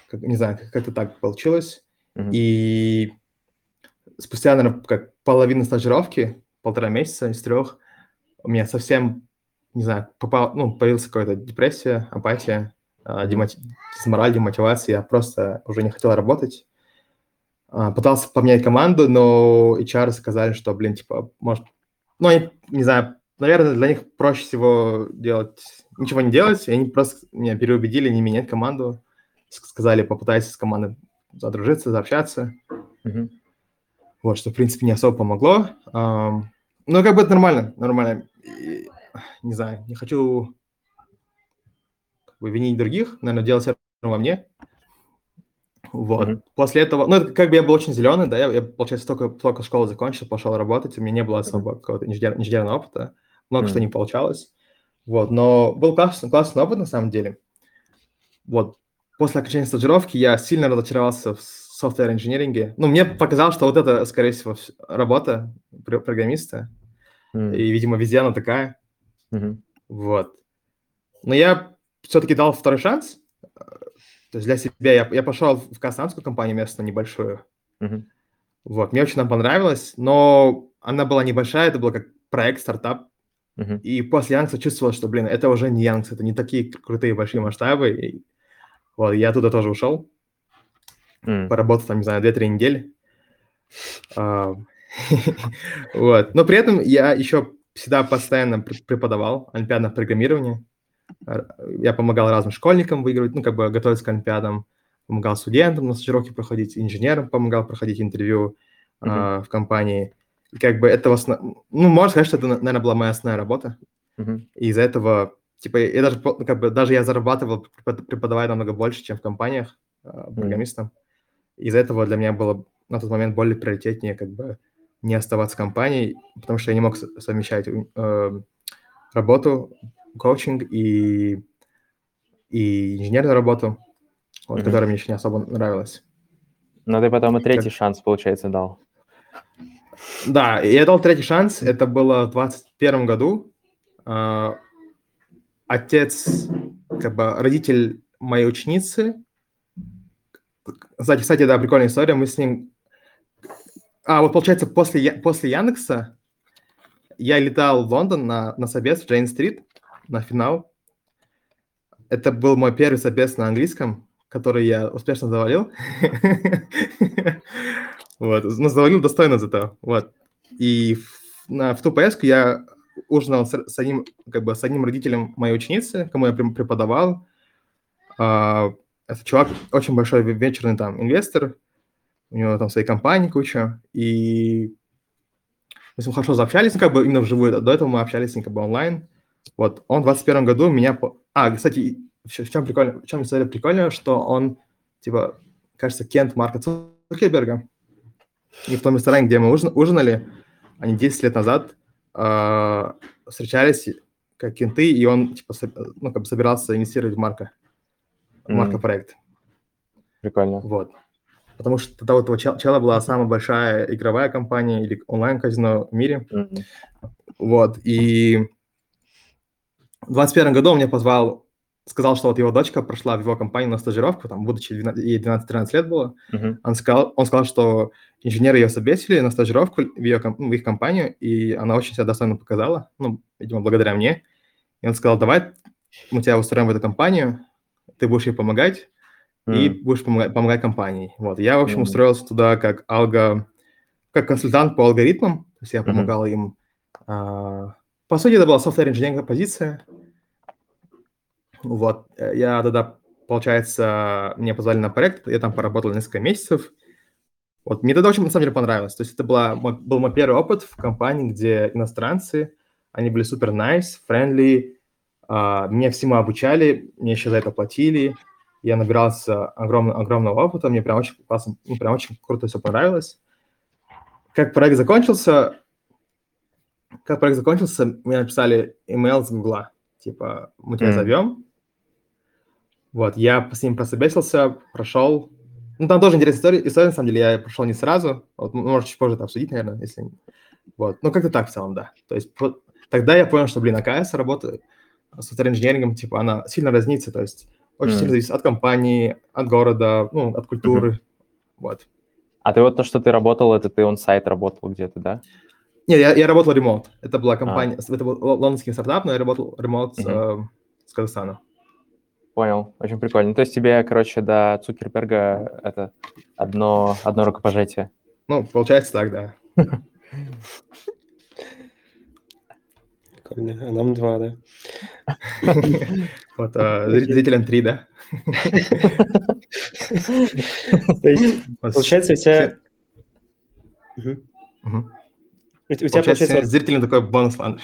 Как, не знаю, как-то так получилось. Mm-hmm. И спустя, наверное, как половина стажировки, полтора месяца из трех, у меня совсем, не знаю, попал, ну, появилась какая-то депрессия, апатия, демати... дисмораль, демотивация. Я просто уже не хотел работать. А, пытался поменять команду, но HR сказали, что, блин, типа, может... Ну, они, не знаю, наверное, для них проще всего делать, ничего не делать, и они просто меня переубедили не менять команду. Сказали, попытайся с командой задружиться, заобщаться. Mm-hmm. Вот, что, в принципе, не особо помогло. Но как бы это нормально, нормально. И, не знаю, не хочу бы, винить других, наверное, делать во мне. Вот. Мгм. После этого, ну, как бы я был очень зеленый, да, я, я, получается, только, только школу закончил, пошел работать, у меня не было особо какого-то инженер- инженерного опыта, много что Мгм. не получалось. Вот, но был классный, классный опыт на самом деле. Вот, после окончания стажировки я сильно разочаровался в софтвер-инженеринге. Ну, мне показалось, что вот это, скорее всего, вс- работа пр- программиста, М, и, видимо, везде она такая. мгм. Вот. Но я все-таки дал второй шанс. То есть для себя я, я пошел в казахстанскую компанию местную небольшую. Мгм. Вот, мне очень там понравилось, но она была небольшая, это был как проект, стартап. Мгм. И после Яндекса чувствовал, что, блин, это уже не Яндекс, это не такие крутые большие масштабы. И, вот, я оттуда тоже ушел, М, поработал там, не знаю, 2-3 недели. А, Вот, но при этом я еще всегда постоянно пр- преподавал олимпиадное программирование. Р- Я помогал разным школьникам выигрывать, ну, как бы готовиться к олимпиадам, помогал студентам на стажировки проходить, инженерам помогал проходить интервью а, в компании. И как бы это, основ- ну, можно сказать, что это, наверное, была моя основная работа. мгм. И из-за этого, типа, я даже, ну, как бы, даже я зарабатывал, препод- преподавая намного больше, чем в компаниях а, программистом. Из-за этого для меня было на тот момент более приоритетнее, как бы, не оставаться в компании, потому что я не мог совмещать э, работу, коучинг и, и инженерную работу, вот, Мгм. которая мне еще не особо нравилась. Ну, ты потом и третий шанс, получается, дал. Да, я дал третий шанс. Это было в 21 году. А, Отец, как бы родитель моей ученицы. Кстати, кстати, да, прикольная история. Мы с ним... А, вот получается, после, после Яндекса я летал в Лондон на, на собес в Джейн-стрит, на финал. Это был мой первый собес на английском, который я успешно завалил. Вот, ну, завалил достойно зато, вот. И на, в ту поездку я ужинал с, одним, как бы, с одним родителем моей ученицы, кому я преподавал. А, это чувак очень большой ве- вечерный там инвестор, у него там своей компании куча, и мы с ним хорошо заобщались, ну, как бы именно вживую. До этого мы общались как бы онлайн. Вот, он в 21 году меня... А, кстати, в чем прикольно, в чем история прикольная, что он, типа, кажется, Кент Марка Цукерберга. И в том ресторане, где мы ужин- ужинали, они 10 лет назад а, встречались как кенты, и он, типа, ну, как бы собирался инвестировать в Марка, в. Марка проект. Прикольно. Вот. Потому что тогда у этого чела была самая большая игровая компания или онлайн-казино в мире. Мгм. Вот, и в 21 году он меня позвал, сказал, что вот его дочка прошла в его компанию на стажировку, там, будучи 12 ей 12-13 лет было. Мгм. Он сказал, он сказал, что инженеры ее собесили на стажировку в, ее, в их компанию, и она очень себя достойно показала, ну, видимо, благодаря мне. И он сказал, давай мы тебя устроим в эту компанию, ты будешь ей помогать, и М, будешь помогать, помогать компании. Вот, я, в общем, Мгм. устроился туда как алго, как консультант по алгоритмам, то есть я Мгм. помогал им. а, по сути, это была софтвер-инженерная позиция. Вот, э, я тогда, получается, меня позвали на проект, я там поработал несколько месяцев. Вот, мне тогда очень, на самом деле, понравилось. То есть это была, был мой первый опыт в компании, где иностранцы, они были супер nice, friendly, а, меня всему обучали, мне еще за это платили, я набирался огромного, огромного опыта, мне прям очень классно, ну, прям очень круто все понравилось. Как проект закончился, как проект закончился, мне написали email с Гугла, типа, мы тебя Мгм. зовем. Вот, я с ним прособесился, прошел. Ну, там тоже интересная история, история, на самом деле, я прошел не сразу. Вот, ну, может, чуть позже это обсудить, наверное, если... Вот, ну, как-то так в целом, да. То есть тогда я понял, что, блин, АКС работа с софтвер-инженерингом, типа, она сильно разнится, то есть очень Мгм. сильно зависит от компании, от города, ну, от культуры. Вот. А ты вот то, что ты работал, это ты он-сайт работал где-то, да? Не, я, я работал ремонт. Это А. была компания, это был ло- лондонский стартап, но я работал ремонт с, Мгм. э, с Казахстана. Понял, очень прикольно. То есть тебе, короче, до Цукерберга это одно, одно рукопожатие. Ну, получается так, да. Прикольно. А нам два, да. Вот, э, зри- зрителям три, да? Получается, у тебя... У тебя, Получается, зрителям такой бонус ланч.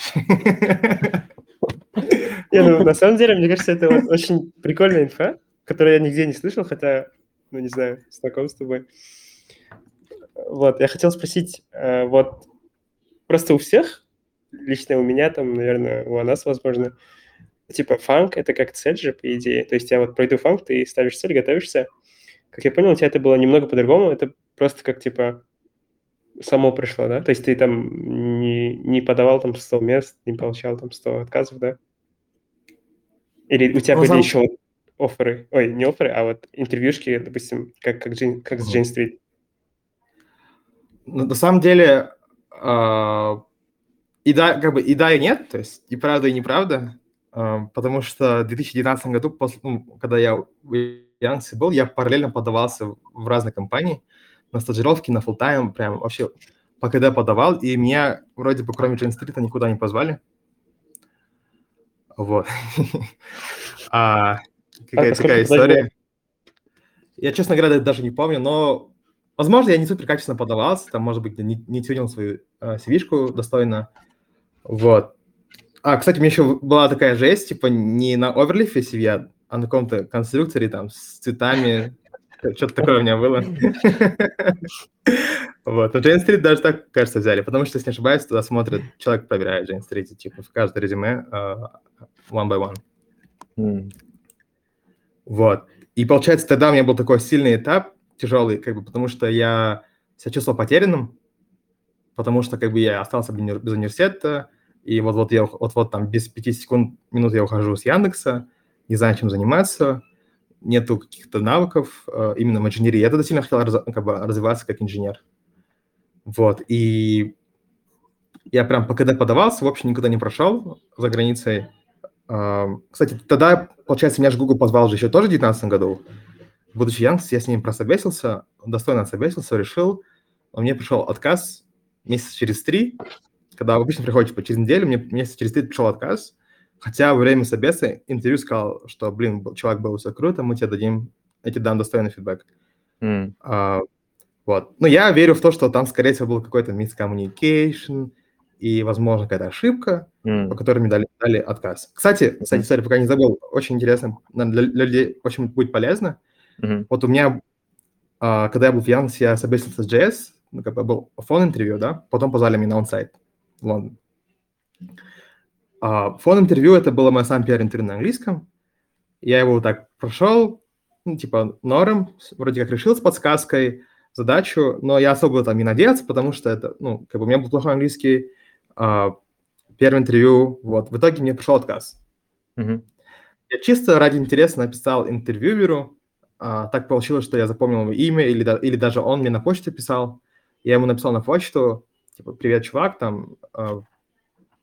Не, ну, на самом деле, мне кажется, это вот очень прикольная инфа, который я нигде не слышал, хотя, ну, не знаю, знаком с тобой. Вот, я хотел спросить, э, вот просто у всех, лично у меня там, наверное, у нас, возможно, типа фанк — это как цель же, по идее. То есть я вот пройду фанк, ты ставишь цель, готовишься. Как я понял, у тебя это было немного по-другому. Это просто как, типа, само пришло, да? То есть ты там не, не подавал там 100 мест, не получал там 100 отказов, да? Или у тебя Ну, были сам- еще офферы, ой, не офферы, а вот интервьюшки, допустим, как, как, Джейн- как с. Джейн Стрит. Ну, На самом деле, а, и да, как бы и да, и нет, то есть и правда, и неправда, а, потому что в 2019 году, после, ну, когда я в Яндексе был, я параллельно подавался в разные компании, на стажировки, на full прям вообще по КД подавал, и меня вроде бы кроме Джейн Стрита никуда не позвали. Вот. А, Какая А такая история. Я, честно говоря, даже не помню, но, возможно, я не супер качественно подавался, там, может быть, не, не тюнил свою э, CV-шку достойно. Вот. А, кстати, у меня еще была такая жесть, типа, не на оверлифе CV, а на каком-то конструкторе, там, с цветами, что-то такое у меня было. Вот. Но Jane Street даже так, кажется, взяли, потому что, если не ошибаюсь, туда смотрят, человек проверяет Jane Street, типа, в каждое резюме э, one by one. Вот. И получается, тогда у меня был такой сильный этап, тяжелый, как бы, потому что я себя чувствовал потерянным, потому что как бы я остался без уни- без университета, и вот-вот я вот-вот там без пяти секунд, минут я ухожу с Яндекса, не знаю, чем заниматься, нету каких-то навыков э, именно в инженерии. Я тогда сильно хотел как бы, развиваться как инженер. Вот. И я прям КД подавался, в общем, никуда не прошел за границей. Кстати, тогда, получается, меня же Google позвал же еще тоже в 2019 году. Будучи Яндекс, я с ним прособесился, достойно отсобесился, решил. А мне пришел отказ месяца через три, когда обычно приходит типа, через неделю, мне месяца через три пришел отказ. Хотя во время собеса интервью сказал, что, блин, был- чувак, было все круто, мы тебе дадим, я тебе дам достойный фидбэк. м, А, вот. Но я верю в то, что там, скорее всего, был какой-то miscommunication и, возможно, какая-то ошибка, м, по которым мне дали, дали отказ. Кстати, кстати, sorry, пока не забыл, очень интересно, для, для людей очень будет полезно. мгм, Вот у меня, а, когда я был в Яндексе, я собеседовался с JS, ну, как бы был фон-интервью, да, потом позвали меня на онсайт в Лондон. А, фон-интервью – это было мое самое первое интервью на английском. Я его вот так прошел, ну, типа, норм, вроде как решил с подсказкой задачу, но я особо там не надеялся, потому что это, ну, как бы у меня был плохой английский. А, первое интервью, вот, в итоге мне пришел отказ. мгм, Я чисто ради интереса написал интервьюеру. А, так получилось, что я запомнил его имя, или, или даже он мне на почту писал. Я ему написал на почту, типа, привет, чувак, там, а,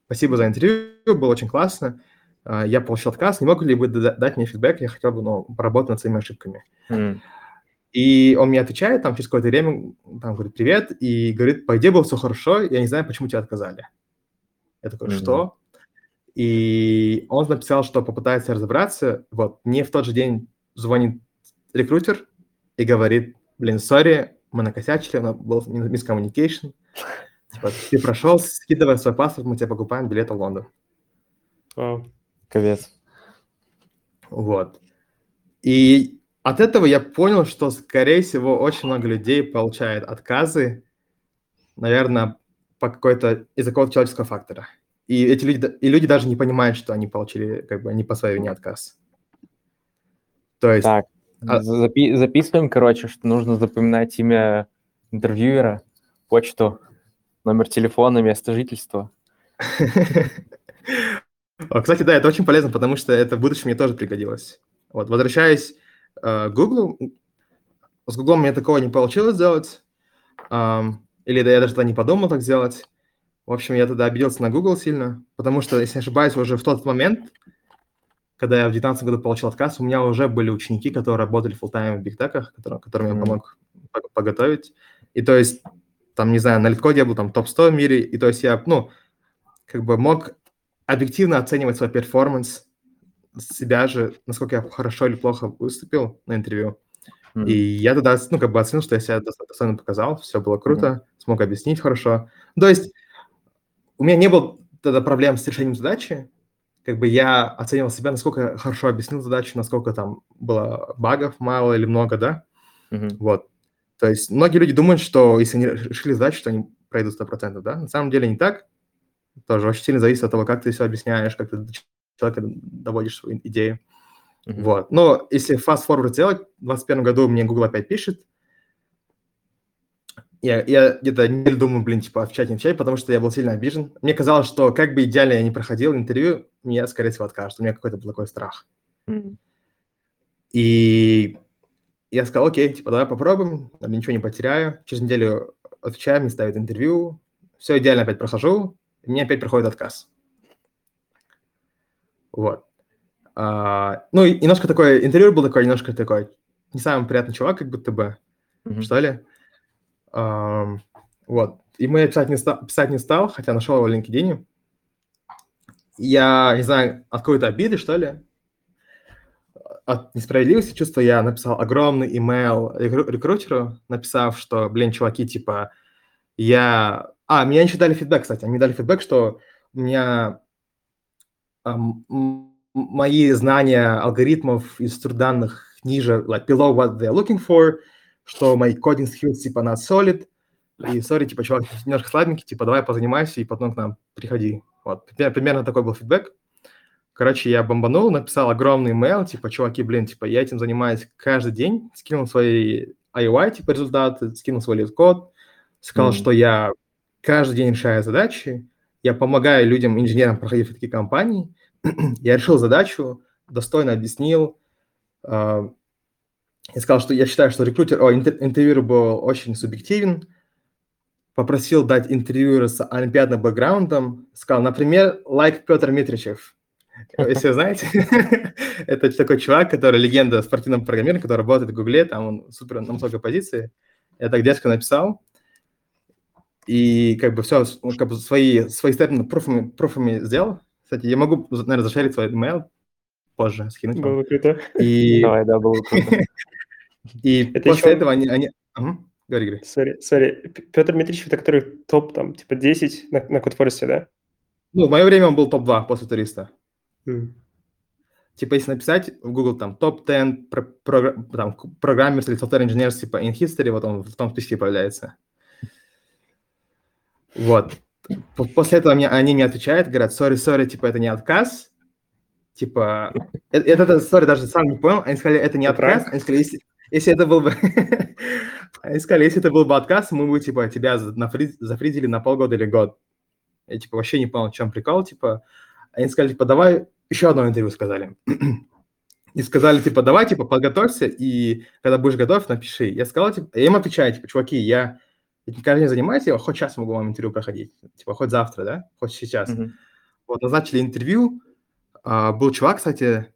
спасибо за интервью, было очень классно. А, я получил отказ, не могли ли вы да- дать мне фидбэк, я хотел бы, ну, поработать над своими ошибками. м, И он мне отвечает, там, через какое-то время, там, говорит, привет, и говорит, по идее было все хорошо, я не знаю, почему тебя отказали. Я такой, что? И он написал, что попытается разобраться. Вот, мне в тот же день звонит рекрутер и говорит, блин, сори, мы накосячили, у нас был мискоммуникейшн. Типа, ты прошел, скидывай свой паспорт, мы тебе покупаем билет в Лондон. Вау. Капец. Вот. И от этого я понял, что, скорее всего, очень много людей получает отказы, наверное, по какой-то из-за какого-то человеческого фактора. И эти люди, и люди даже не понимают, что они получили как бы не по своей вине отказ. То есть, Так, а- запи- записываем, короче, что нужно запоминать имя интервьюера, почту, номер телефона, место жительства. Кстати, да, это очень полезно, потому что это в будущем мне тоже пригодилось. Вот, возвращаясь э, к Google, с Google мне такого не получилось сделать, или да, я даже тогда не подумал так сделать. В общем, я тогда обиделся на Google сильно, потому что, если не ошибаюсь, уже в тот момент, когда я в 2019 году получил отказ, у меня уже были ученики, которые работали full-time в бигтеках, которым, которым я Мгм. помог по- подготовить. И то есть, там, не знаю, на литкоде я был там топ-100 в мире, и то есть я, ну, как бы мог объективно оценивать свой перформанс, себя же, насколько я хорошо или плохо выступил на интервью. М, И я тогда, ну, как бы оценил, что я себя доста- достойно показал, все было круто, смог объяснить хорошо. То есть у меня не было тогда проблем с решением задачи, как бы я оценивал себя, насколько хорошо объяснил задачу, насколько там было багов мало или много, да, Мгм. вот. То есть многие люди думают, что если они решили задачу, что они пройдут 100%, да, на самом деле не так, тоже очень сильно зависит от того, как ты все объясняешь, как ты до человека доводишь свою идею. Мгм. Вот. Но если fast-forward сделать, в 2021 году мне Google опять пишет, я, я где-то не думаю, блин, типа, отвечать, не отвечать, потому что я был сильно обижен. Мне казалось, что как бы идеально я не проходил интервью, мне, скорее всего, откажут. У меня какой-то был такой страх. Мгм. И я сказал, окей, типа, давай попробуем, там, ничего не потеряю. Через неделю отвечаю, мне ставят интервью, все идеально опять прохожу, и мне опять приходит отказ. Вот. А, ну, и немножко такое, интервью был такой, немножко такой, не самый приятный чувак, как будто бы, Мгм. что ли. Ам, вот. Ему я писать не, стал, писать не стал, хотя нашел его в LinkedIn. Я, не знаю, от какой-то обиды, что ли, от несправедливости чувства я написал огромный имейл рекру- рекрутеру, написав, что, блин, чуваки, типа, я... А, мне еще дали фидбэк, кстати. Мне дали фидбэк, что у меня м- мои знания алгоритмов и структур данных ниже, like, below what they're looking for, что мои coding skills, типа, not solid, и, сори, типа, чувак, немножко слабенький, типа, давай позанимайся и потом к нам приходи. Вот, пример- примерно такой был фидбэк. Короче, я бомбанул, написал огромный email, типа, чуваки, блин, типа, я этим занимаюсь каждый день, скинул свои IOI, типа, результаты, скинул свой LeetCode, сказал, Мгм. что я каждый день решаю задачи, я помогаю людям, инженерам проходить такие компании, я решил задачу, достойно объяснил, э, и сказал, что я считаю, что рекрутер, о, интер- интервью был очень субъективен, попросил дать интервью с олимпиадным бэкграундом, сказал, например, like Петр Митричев. Если вы знаете, это такой чувак, который легенда спортивного программирования, который работает в Гугле, там он супер на высокой позиции. Я так дерзко написал, и как бы все, как бы свои, свои степени пруфами, пруфами сделал. Кстати, я могу, наверное, за share-ить свой email позже, скинуть вам. Было круто. И, Давай, да, было круто. и Это после еще- этого они... они... Мгм. Говори, говори. Sorry, sorry. Петр Митричев, это который топ, там, типа, 10 на, на Codeforces, да? Ну, в мое время он был топ-2 после туриста. Типа, если написать в Google там топ-10 про- програ- там, программерс или software engineers типа in history, вот он в том списке появляется. Вот. После этого мне, они мне отвечают, говорят, sorry, sorry, типа, это не отказ. Типа, э- это, это sorry, даже сам не понял. Они сказали, это не Это отказ. пранк? Они сказали, если, если это был бы... Они сказали, если это был бы отказ, мы бы, типа, тебя зафризили на полгода или год. Я, типа, вообще не понял, в чем прикол, типа. Они сказали, типа, давай еще одно интервью сказали. И сказали, типа, давай, типа, подготовься, и когда будешь готов, напиши. Я сказал, типа, я им отвечаю, типа, чуваки, я этим каждый день занимаюсь, я хоть сейчас могу вам интервью проходить. Типа, хоть завтра, да, хоть сейчас. Мгм. Вот, назначили интервью. А, был чувак, кстати,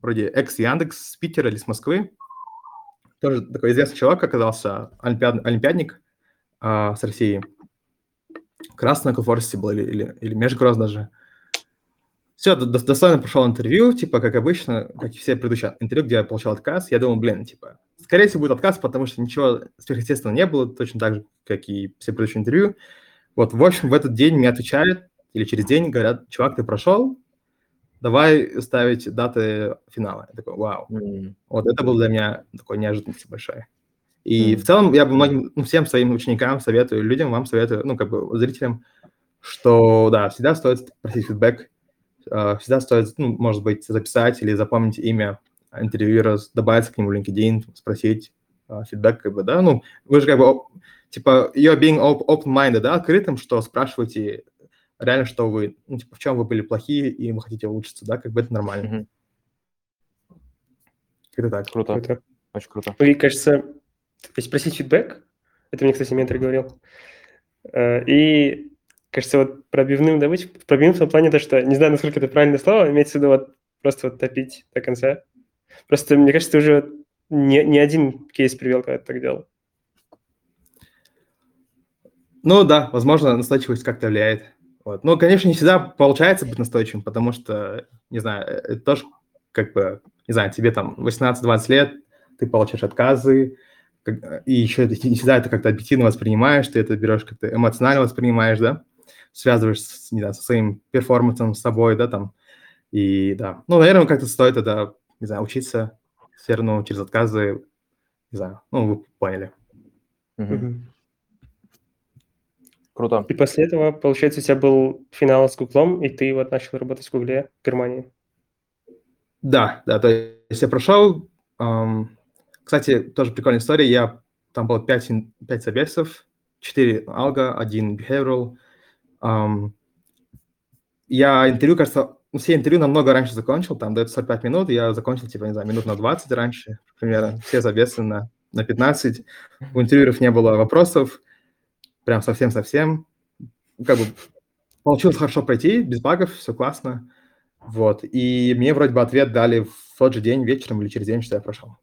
вроде экс-Яндекс с Питера или с Москвы. Тоже такой известный человек оказался, олимпиад- олимпиадник а, с России. Красный на Форсте был или, или, или Межгород даже. Все, достойно прошел интервью, типа, как обычно, как и все предыдущие интервью, где я получал отказ. Я думал, блин, типа, скорее всего будет отказ, потому что ничего сверхъестественного не было, точно так же, как и все предыдущие интервью. Вот, в общем, в этот день мне отвечают, или через день говорят, чувак, ты прошел, давай ставить даты финала. Я такой, вау. М. Вот это было для меня такой неожиданностью большой. И Мгм. в целом я бы многим, ну, всем своим ученикам советую, людям, вам советую, ну, как бы зрителям, что, да, всегда стоит просить фидбэк, всегда стоит, ну, может быть, записать или запомнить имя интервьюера, добавиться к нему в LinkedIn, спросить э, фидбэк, как бы, да, ну, вы же как бы, типа, you're being op- open-minded, да, открытым, что спрашиваете реально, что вы, ну, типа, в чем вы были плохие, и вы хотите улучшиться, да, как бы это нормально. Мгм. Это так. Круто, Круто. очень круто. И, кажется, если просить фидбэк, это мне, кстати, ментор говорил, э, и, кажется, вот пробивным добыть, пробивным в том плане то, что, не знаю, насколько это правильное слово, имеется в виду вот просто вот топить до конца. Просто, мне кажется, ты уже не, не один кейс привел, когда ты так делал. Ну да, возможно, настойчивость как-то влияет. Вот. Но, конечно, не всегда получается быть настойчивым, потому что, не знаю, э, это тоже как бы, не знаю, тебе там 18-20 лет, ты получаешь отказы, как- и еще не всегда это как-то объективно воспринимаешь, ты это берешь как-то эмоционально воспринимаешь, да, связываешь, с, не знаю, со своим перформансом, с собой, да, там, и да. Ну, наверное, как-то стоит это, не знаю, учиться все равно через отказы, не знаю, ну, вы поняли. Мгм. Круто. И после этого, получается, у тебя был финал с Гуглом, и ты вот начал работать в Гугле в Германии. Да, да, то есть я прошел. ам, кстати, тоже прикольная история. Я там было 5, 5 собесов, 4 алга, 1 behavioral. Я интервью, кажется, ну, все интервью намного раньше закончил, там дают 45 минут, я закончил, типа, не знаю, минут на 20 раньше, примерно, все забесы на, на 15. У интервьюеров не было вопросов, прям совсем-совсем. Как бы получилось хорошо пройти, без багов, все классно. Вот, и мне вроде бы ответ дали в тот же день, вечером или через день, что я прошел.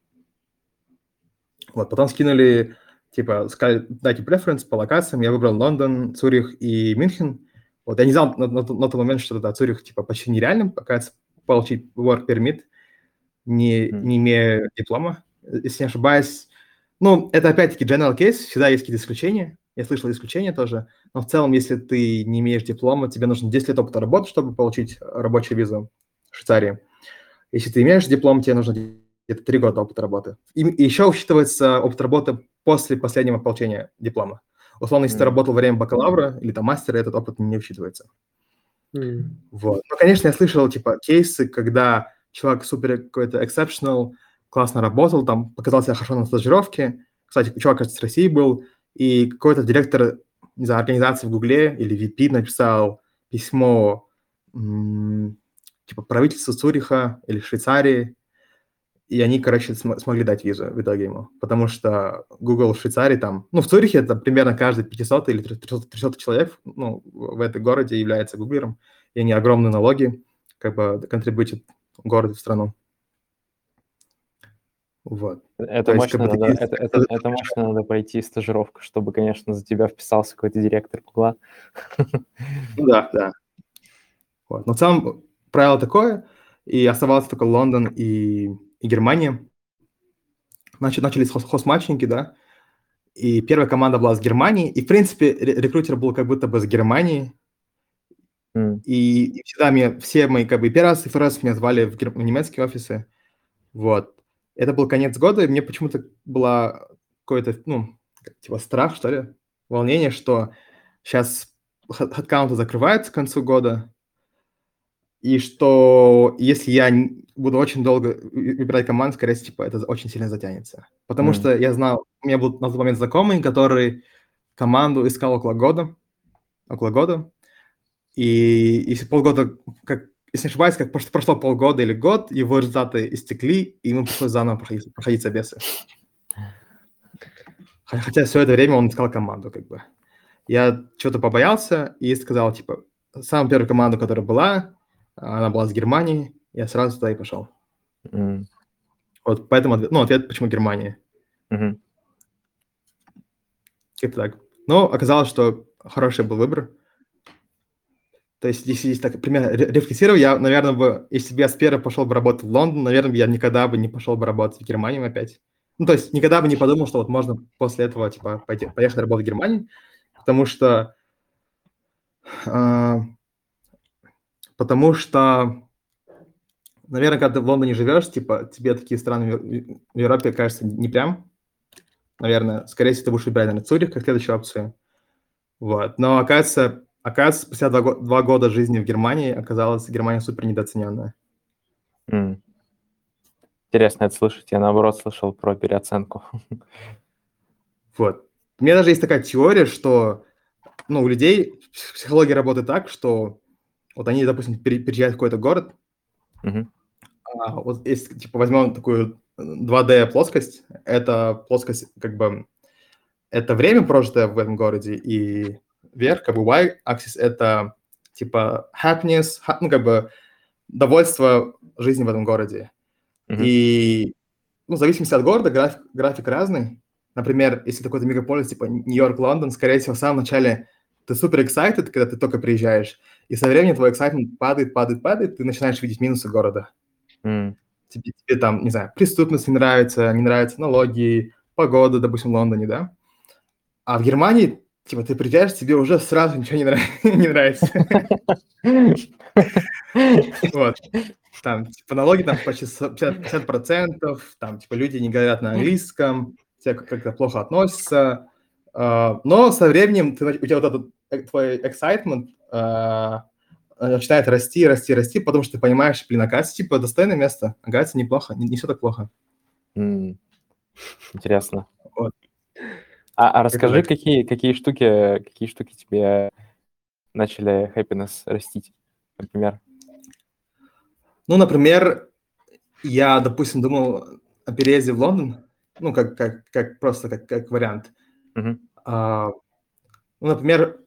Вот, потом скинули, типа, сказали, дайте преференс по локациям, я выбрал Лондон, Цюрих и Мюнхен. Вот, я не знал на, на- на тот момент, что да, Цюрих, типа, почти нереально, оказывается, получить work permit, не, Мгм. не имея диплома, если не ошибаюсь. Ну, это опять-таки general case, всегда есть какие-то исключения. Я слышал исключения тоже. Но в целом, если ты не имеешь диплома, тебе нужно 10 лет опыта работы, чтобы получить рабочую визу в Швейцарии. Если ты имеешь диплом, тебе нужно где-то 3 года опыта работы. И, и еще учитывается опыт работы после последнего получения диплома. Условно, если ты Мгм. работал во время бакалавра или там мастера, этот опыт не учитывается. М. Вот. Ну, конечно, я слышал, типа, кейсы, когда человек супер какой-то exceptional, классно работал, там, показал себя хорошо на стажировке. Кстати, чувак, кажется, с России был, и какой-то директор, не знаю, организации в Гугле или VP написал письмо, м, типа, правительству Цюриха или Швейцарии, и они, короче, см- смогли дать визу в итоге ему, потому что Google в Швейцарии там, ну, в Цюрихе это примерно каждый 500 или 300, 300 человек, ну, в этом городе является гуглером, и они огромные налоги, как бы, контрибьютят городу, в страну. Вот. Это есть, мощно, надо, такие- это, это, это мощно надо пройти стажировку, чтобы, конечно, за тебя вписался какой-то директор Гугла. Ну да, да. Вот. Но в целом правило такое, и оставалось только Лондон и, и Германия. Значит, начались хос- хост-матчинги, да, и первая команда была с Германии, и, в принципе, ре- рекрутер был как будто бы с Германии, и, и всегда мне, все мои, как бы, первый раз и второй раз меня звали в, гер- в немецкие офисы, вот. Это был конец года, и мне почему-то была какой-то, ну, типа страх, что ли, волнение, что сейчас хедкаунты закрываются к концу года, и что если я буду очень долго вы- выбирать команду, скорее всего, типа, это очень сильно затянется. Потому Мгм. что я знал, у меня был на тот момент знакомый, который команду искал около года, около года, и если полгода, как, если не ошибаюсь, как прош- прошло полгода или год, его результаты истекли, и ему пришлось заново проходить, проходить собесы. Хо- Хотя все это время он искал команду, как бы. Я что-то побоялся и сказал, типа, самую первую команду, которая была, она была с Германии, я сразу туда и пошел. м, Вот поэтому, ну, ответ, почему Германия. мгм. Как-то так. Но оказалось, что хороший был выбор. То есть, если так примерно ре- рефлексировать, я, наверное, бы, если бы я с первого пошел бы работать в Лондон, наверное, я никогда бы не пошел бы работать в Германию опять. Ну, то есть, никогда бы не подумал, что вот можно после этого, типа, пойти, поехать работать в Германию, потому что... а, потому что, наверное, когда ты в Лондоне живешь, типа, тебе такие страны в Европе кажется не прям, наверное, скорее всего, ты будешь выбирать, наверное, Цюрих как следующую опцию. Вот. Но оказывается, оказывается, спустя два, два года жизни в Германии оказалась Германия супер недооцененная. М. Интересно это слышать. Я, наоборот, слышал про переоценку. Вот. У меня даже есть такая теория, что ну, у людей психология работает так, что вот они, допустим, пере- переезжают в какой-то город, Мгм. а вот если, типа, возьмем такую 2D плоскость, это плоскость, как бы, это время, прожитое в этом городе, и вверх, как бы, y-axis, это, типа, happiness, ну, как бы, довольство жизни в этом городе. Мгм. И, ну, в зависимости от города, график, график разный. Например, если какой-то мегаполис, типа Нью-Йорк, Лондон, скорее всего, в самом начале ты супер excited, когда ты только приезжаешь, и со временем твой excitement падает, падает, падает, ты начинаешь видеть минусы города. М, Тебе, тебе там, не знаю, преступность не нравится, не нравятся налоги, погода, допустим, в Лондоне, да? А в Германии типа, ты приезжаешь, тебе уже сразу ничего не, нрав- не нравится. Вот. Там, типа, налоги там почти 50%, 50%, там, типа, люди не говорят на английском, тебе как-то плохо относятся. А, Но со временем ты, у тебя вот этот э, твой excitement начинает расти, расти, расти, потому что ты понимаешь, блин, оказывается, типа, достойное место, оказывается, неплохо, не, не все так плохо. Интересно. Вот. А, а расскажи, сказать? какие, какие штуки, какие штуки тебе начали happiness растить, например? Ну, например, я, допустим, думал о переезде в Лондон, ну, как, как, как просто как, как вариант. Мгм. А, ну, например,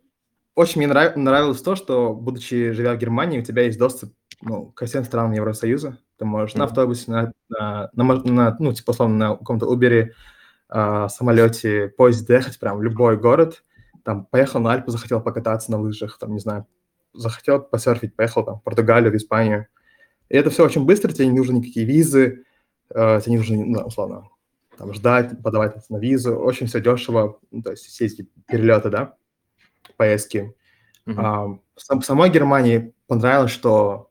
очень мне нрав- нравилось то, что, будучи живя в Германии, у тебя есть доступ ну, ко всем странам Евросоюза. Ты можешь на Мгм. автобусе, на, на, на на, ну, типа, условно, на каком-то Uber, а, самолете, поезде доехать прям в любой город. Там поехал на Альпы, захотел покататься на лыжах, там, не знаю, захотел посерфить, поехал там в Португалию, в Испанию. И это все очень быстро, тебе не нужны никакие визы, э, тебе не нужно, ну, условно, там, ждать, подавать на визу. Очень все дешево, ну, то есть все эти перелеты, да, поездки. А, сам- самой Германии понравилось, что,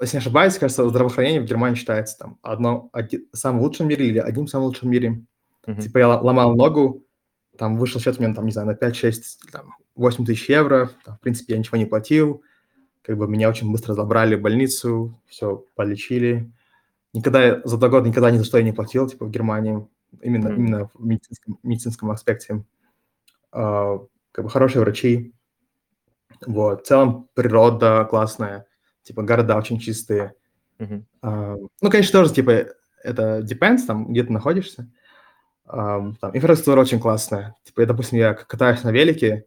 если не ошибаюсь, кажется, здравоохранение в Германии считается там одно, оди- самым лучшим в мире или одним самым лучшим в мире. Мгм. Типа я ломал ногу, там вышел счет у меня, там, не знаю, на 5-6, там, 8 тысяч евро, там, в принципе, я ничего не платил, как бы меня очень быстро забрали в больницу, все полечили. Никогда, за два года никогда ни за что я не платил, типа, в Германии, именно, Мгм. именно в медицинском, медицинском аспекте. А, как бы хорошие врачи, вот, в целом природа классная, типа, города очень чистые. Мгм. А, Ну, конечно, тоже, типа, это depends, там, где ты находишься. Ам, Там инфраструктура очень классная. Типа, я, допустим, я катаюсь на велике,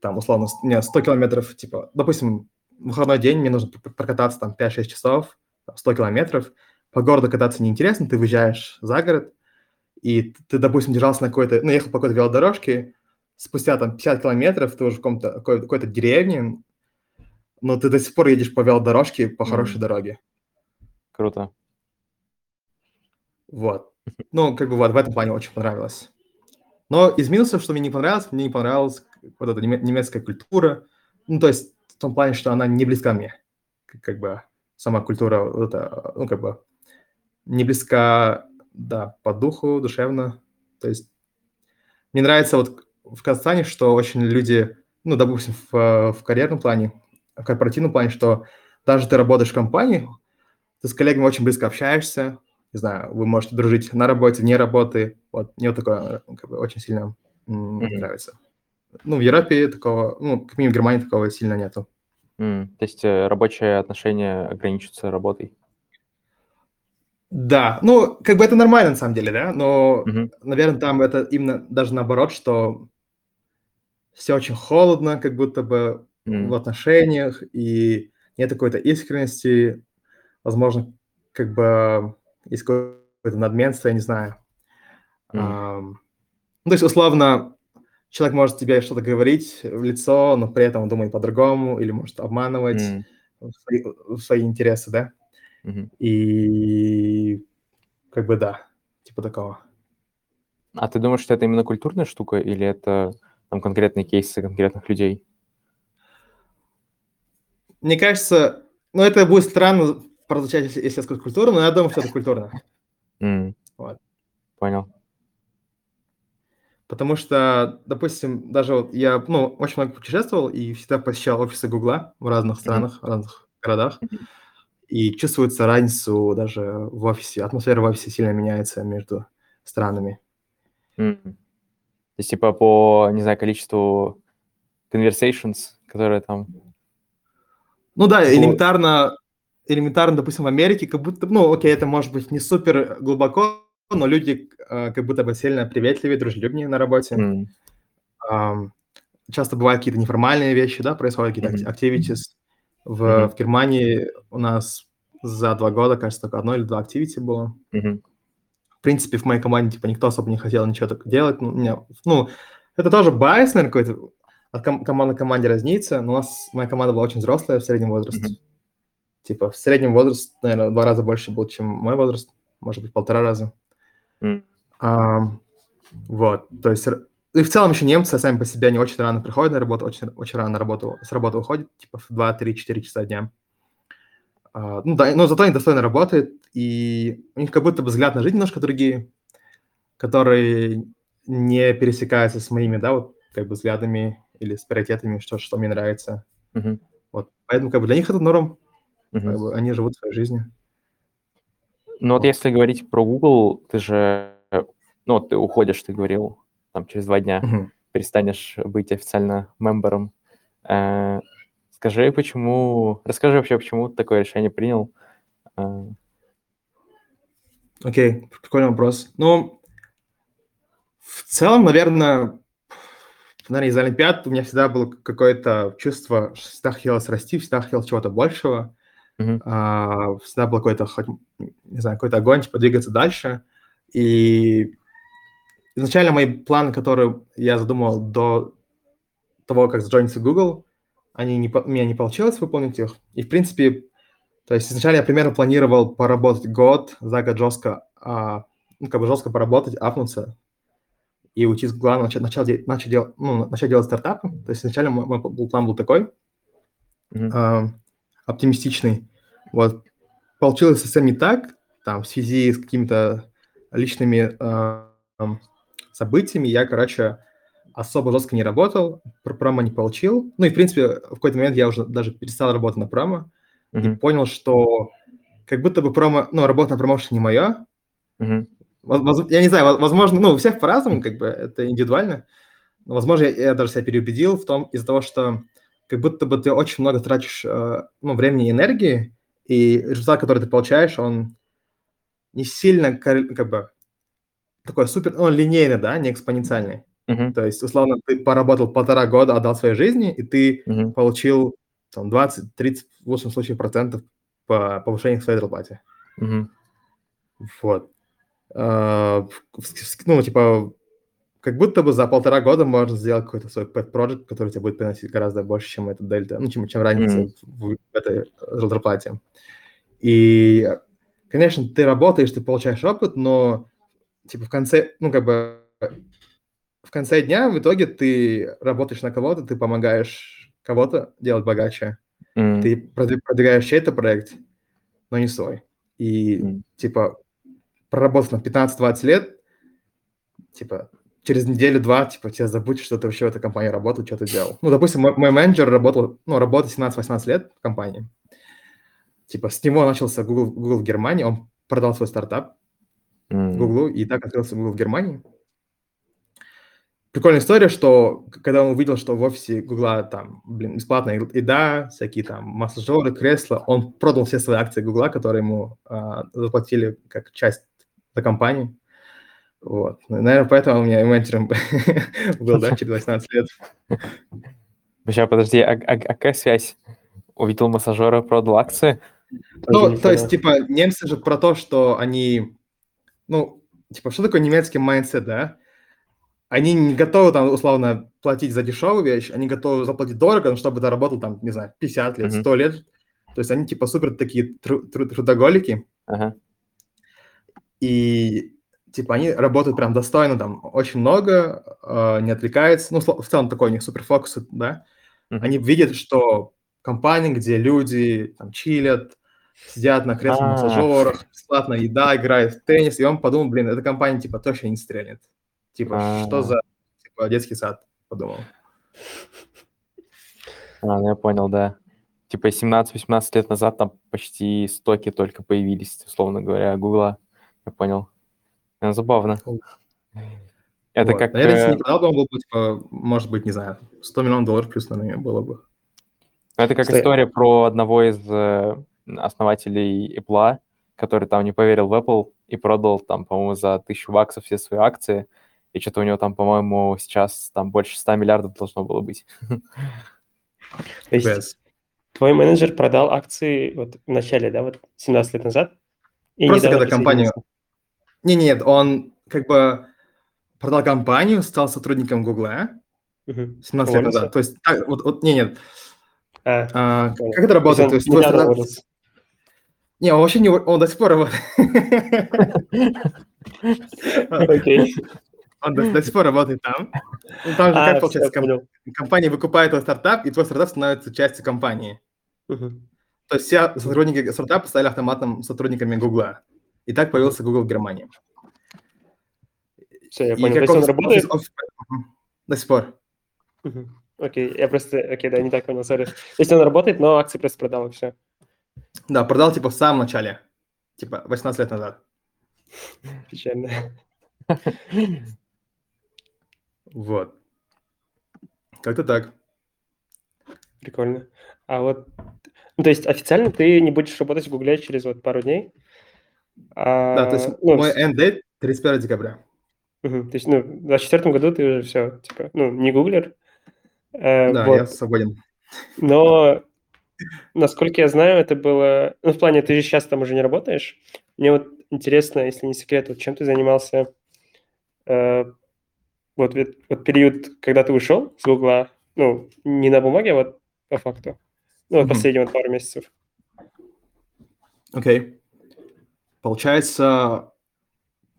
там, условно, у меня 100 километров, типа, допустим, выходной день мне нужно прокататься там 5-6 часов, там, 100 километров. По городу кататься неинтересно, ты выезжаешь за город, и ты, допустим, держался на какой-то, ну, ехал по какой-то велодорожке, спустя там 50 километров ты уже в каком-то, какой- какой-то деревне, но ты до сих пор едешь по велодорожке по хорошей Мгм. дороге. Круто. Вот. Ну, как бы вот в этом плане очень понравилось. Но из минусов, что мне не понравилось, мне не понравилась вот эта неме- немецкая культура. Ну, то есть в том плане, что она не близка мне. Как, как бы сама культура, вот это, ну, как бы не близка, да, по духу, душевно. То есть мне нравится вот в Казахстане, что очень люди, ну, допустим, в, в карьерном плане, в корпоративном плане, что даже ты работаешь в компании, ты с коллегами очень близко общаешься, не знаю, вы можете дружить на работе, вне работы. Вот мне вот такое э, как бы, очень сильно м, Мгм. нравится. Ну, в Европе такого, ну, как минимум в Германии такого сильно нету. М, То есть э, рабочие отношения ограничиваются работой. Да, ну, как бы это нормально на самом деле, да, но, Мгм. наверное, там это именно даже наоборот, что все очень холодно, как будто бы М. в отношениях, и нет какой-то искренности, возможно, как бы есть какое-то надменство, я не знаю. Мгм. Ам, Ну, то есть, условно, человек может тебе что-то говорить в лицо, но при этом он думает по-другому, или может обманывать в свои, свои интересы, да? Мгм. И как бы да, типа такого. А ты думаешь, что это именно культурная штука или это там конкретные кейсы конкретных людей? Мне кажется, ну, это будет странно прозвучать, если, если я скажу культура, но я думаю, что это культурно. М. Вот. Понял. Потому что, допустим, даже вот я, ну, очень много путешествовал и всегда посещал офисы Гугла в разных странах, в разных городах. И чувствуется разницу даже в офисе. Атмосфера в офисе сильно меняется между странами. М. То есть типа по, не знаю, количеству conversations, которые там... Ну да, Вот. элементарно, элементарно, допустим, в Америке, как будто, ну, окей, это может быть не супер глубоко, но люди э, как будто бы сильно приветливее, дружелюбнее на работе. М. Ам, часто бывают какие-то неформальные вещи, да, происходят какие-то Мгм. activities. В, Мгм. в Германии у нас за два года, кажется, только одно или два activity было. Мгм. В принципе, в моей команде, типа, никто особо не хотел ничего так делать. Ну, меня, ну, это тоже bias, наверное, какой-то. От ком- команды к команде разнится, но у нас моя команда была очень взрослая в среднем возрасте. Мгм. Типа, в среднем возраст, наверное, два раза больше был, чем мой возраст. Может быть, полтора раза. М. Ам, вот, то есть и в целом еще немцы сами по себе не очень рано приходят на работу, очень, очень рано на работу, с работы уходят, типа в 2, 3, 4 часа дня. А, ну да, но зато они достойно работают, и у них как будто бы взгляд на жизнь немножко другие, которые не пересекаются с моими, да, вот как бы взглядами или с приоритетами, что, что мне нравится. Мгм. Вот. Поэтому как бы для них это норм, Мгм. как бы они живут своей жизнью. Ну вот Вот. если говорить про Google, ты же, э, ну вот ты уходишь, ты говорил, там через два дня Мгм. перестанешь быть официально мембером. Скажи, почему, расскажи вообще, почему ты такое решение принял. Э, Окей, прикольный вопрос. Ну, в целом, наверное, наверное, из Олимпиад у меня всегда было какое-то чувство, что всегда хотелось расти, всегда хотел чего-то большего. Мгм. А, всегда был какой-то, не знаю, какой-то огонь, типа, двигаться дальше. И изначально мои планы, которые я задумал до того, как заджойниться в Google, они не, у меня не получилось выполнить их. И, в принципе, то есть изначально я примерно планировал поработать год, за год жестко, а, ну, как бы жестко поработать, апнуться и уйти с Google, начать, начать, начать, дел- ну, начать делать стартапы. То есть изначально мой, мой план был такой, Мгм. а, оптимистичный. Вот. Получилось совсем не так, там, в связи с какими-то личными а, событиями. Я, короче, особо жестко не работал, про промо не получил. Ну и, в принципе, в какой-то момент я уже даже перестал работать на промо и Мгм. понял, что как будто бы промо, ну, работа на промоушене не моя. Воз- воз- Я не знаю, воз- возможно, ну, у всех по-разному, как бы, это индивидуально. Но, возможно, я, я даже себя переубедил в том, из-за того, что как будто бы ты очень много тратишь э, ну, времени и энергии, и результат, который ты получаешь, он не сильно, как бы, такой супер, ну, линейный, да, не экспоненциальный. Мгм. То есть, условно, ты поработал полтора года, отдал своей жизни, и ты Мгм. получил там 20-30, в лучшем случае, процентов по повышению к своей зарплате. Мгм. Вот. А, Ну, типа, как будто бы за полтора года можно сделать какой-то свой pet project, который тебе будет приносить гораздо больше, чем эта дельта, ну, чем, чем разница Мгм. в, в этой зарплате. И, конечно, ты работаешь, ты получаешь опыт, но, типа, в конце, ну, как бы, в конце дня в итоге ты работаешь на кого-то, ты помогаешь кого-то делать богаче, М. ты продвиг- продвигаешь чей-то проект, но не свой. И, М. типа, проработав на 15-20 лет, типа, через неделю-два, типа, тебя забудешь, что ты вообще в этой компании работал, что ты делал. Ну, допустим, мой, мой менеджер работал, ну, работает 17-18 лет в компании. Типа, с него начался Google, Google в Германии, он продал свой стартап М. Google, и так открылся Google в Германии. Прикольная история, что когда он увидел, что в офисе Гугла там, блин, бесплатная еда, всякие там массажеры, кресла, он продал все свои акции Гугла, которые ему а, заплатили как часть за компанию. Вот. Наверное, поэтому у меня менеджером был, да, через 18 лет. Сейчас, подожди, а, а- а какая связь? Увидел массажера, продал акции? Ну, то есть, типа, немцы же про то, что они, ну, типа, что такое немецкий mindset, да? Они не готовы, там, условно, платить за дешевую вещь, они готовы заплатить дорого, чтобы ты работал, там, не знаю, 50 лет, Мгм. 100 лет. То есть они, типа, супер такие тру- тру- трудоголики, и, типа, они работают прям достойно, там, очень много, э, не отвлекаются. Ну, в целом такой у них супер фокус, да? Они видят, что компания, где люди там чилят, сидят на кресле А. массажерах, бесплатная еда, играют в теннис, и он подумал, блин, эта компания типа точно не стрельнет. Типа, что А. за типа, детский сад, подумал. А, ну я понял, да. Типа 17-18 лет назад там почти стоки только появились, условно говоря, Гугла. Я понял. Э, Забавно. Это Вот. как... Наверное, если э, не продал бы, он был бы, типа, может быть, не знаю, 100 миллионов долларов плюс, наверное, было бы. Ну, Это как Стой. история про одного из э, основателей Apple, который там не поверил в Apple и продал там, по-моему, за тысячу баксов все свои акции. И что-то у него там, по-моему, сейчас там больше 100 миллиардов должно было быть. То есть твой менеджер продал акции вот в начале, да, вот 17 лет назад? И Просто когда компания- присоединился. Не, нет, он как бы продал компанию, стал сотрудником Гугла Мгм. 17 лет назад. То есть, так, вот, вот, не, нет, А, а, как это работает? То есть уволился. Не, он вообще не, он до сих пор работает. Окей. Он до, до сих пор работает там. Ну, там же, А, как получается, всё, ком- понял. компания выкупает твой стартап, и твой стартап становится частью компании. Мгм. То есть все сотрудники стартапа стали автоматом сотрудниками Гугла. И так появился Google в Германии. Всё, я И понял. То как он офис- работает? офис- офис- Мгм. До сих пор. Мгм. Окей, я просто... Окей, да, не так понял, сори. То есть он работает, но акции просто продал, и все. Да, продал типа в самом начале. Типа 18 лет назад. Печально. Вот. Как-то так. Прикольно. А вот... Ну, то есть официально ты не будешь работать в Гугле через вот пару дней? Да, то есть А, ну, мой end date 31 декабря. мгм. То есть, ну, в 24 году ты уже все, типа, ну, не гуглер. Э, Да, вот. я свободен. Но, насколько я знаю, это было... Ну, в плане, ты же сейчас там уже не работаешь. Мне вот интересно, если не секрет, вот чем ты занимался э, вот, вот период, когда ты ушел с Гугла, ну, не на бумаге, а вот по факту. Ну, вот Мгм. последние вот пару месяцев. Окей. Получается,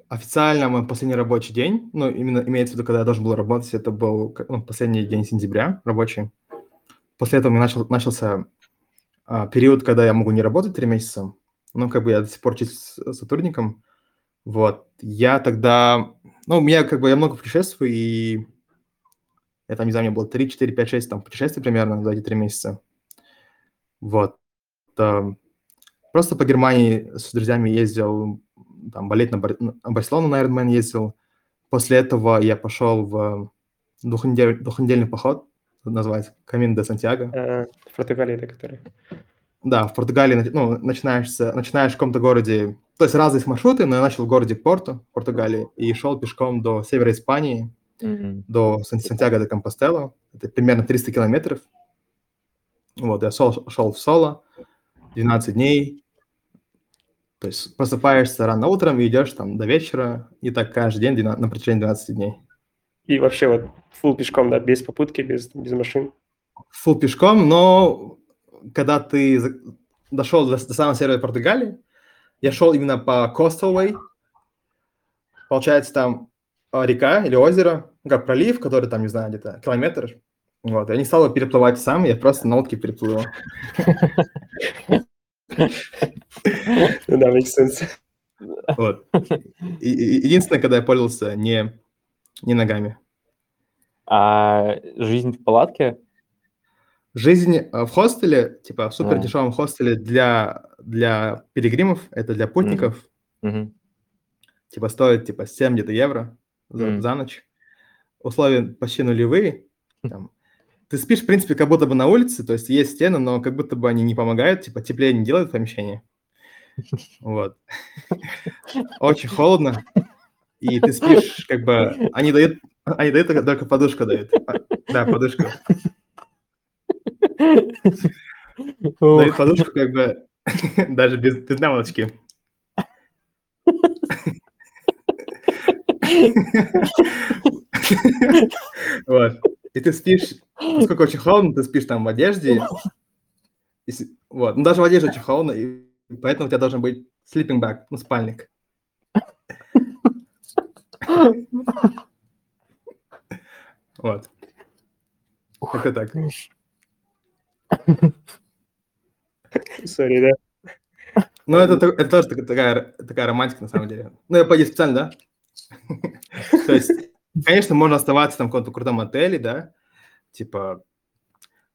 официально мой последний рабочий день, ну, именно имеется в виду, когда я должен был работать, это был ну, последний день сентября рабочий. После этого у меня начал, начался а, период, когда я могу не работать три месяца, ну, как бы я до сих пор числюсь сотрудником. Вот. Я тогда... Ну, у меня как бы я много путешествую, и я там, не знаю, у меня было 3, 4, 5, 6 там путешествий примерно за эти три месяца. Вот. Эм, Просто по Германии с друзьями ездил, там, болеть на, Бар- на Барселону на Ironman ездил. После этого я пошел в двухнедель- двухнедельный поход, называется Камин де Сантьяго. Э, в Португалии, который. Да, в Португалии ну, начинаешься, начинаешь в каком-то городе, то есть разные маршруты, но я начал в городе Порту, Португалии, и шел пешком до севера Испании, Мгм. до Сан- Сантьяго де Компостела. Это примерно 300 километров. Вот, я шел, шел в соло 12 дней. То есть просыпаешься рано утром и идешь там до вечера, и так каждый день двена- на протяжении 12 дней. И вообще вот фул пешком, да, без попутки, без, без машин. Фул пешком, но когда ты дошел до, до самого севера Португалии, я шел именно по Coastal Way. Получается, там а, река или озеро, как пролив, который там, не знаю, где-то километр. Вот, я не стал его переплывать сам, я просто на лодке переплыл. Ну да, makes sense. Вот. Единственное, когда я пользовался не, не ногами. А жизнь в палатке? Жизнь э, в хостеле, типа в супер дешевом хостеле для, для пилигримов, это для путников, Мгм. типа стоит типа 7 где-то евро за, Мгм. за ночь. Условия почти нулевые. Там. Ты спишь, в принципе, как будто бы на улице, то есть есть стены, но как будто бы они не помогают, типа теплее не делают помещение. Вот. Очень холодно. И ты спишь, как бы, они дают, они дают только- только подушку дают. А, Да, подушку. Ух, Дают подушку, как бы, даже без, без наволочки. Вот. И ты спишь, поскольку очень холодно, ты спишь там в одежде. И вот. Ну, даже в одежде очень холодно, и поэтому у тебя должен быть sleeping bag, ну, спальник. Вот. Как-то так. Сори, да. Ну, это, то- это тоже так- такая, такая романтика, на самом деле. Ну, я пойду специально, да? То есть, конечно, можно оставаться там в каком-то крутом отеле, да, типа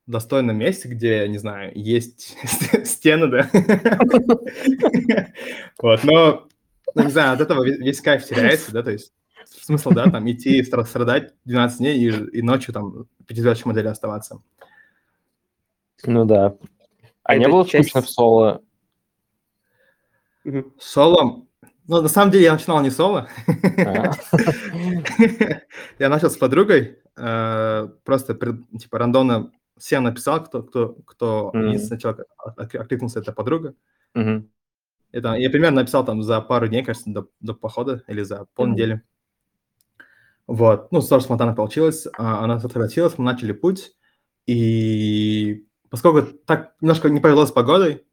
достойном месте, где, не знаю, есть стены, да. Вот, но, ну, не знаю, от этого весь кайф теряется, да, то есть смысл, да, там идти стра- страдать 12 дней и, ночью там пятизвездочном отеле оставаться. Ну да. А не Это было часть- скучно в соло? Соло, ну, на самом деле я начинал не соло, А. Я начал с подругой, э, просто типа рандомно всем написал, кто, кто, кто от- откликнулся, это подруга. Это, я примерно написал там за пару дней, кажется, до, до похода или за полнедели. Вот, ну, тоже спонтанно получилось. А, Она согласилась, мы начали путь. И поскольку так немножко не повезло с погодой,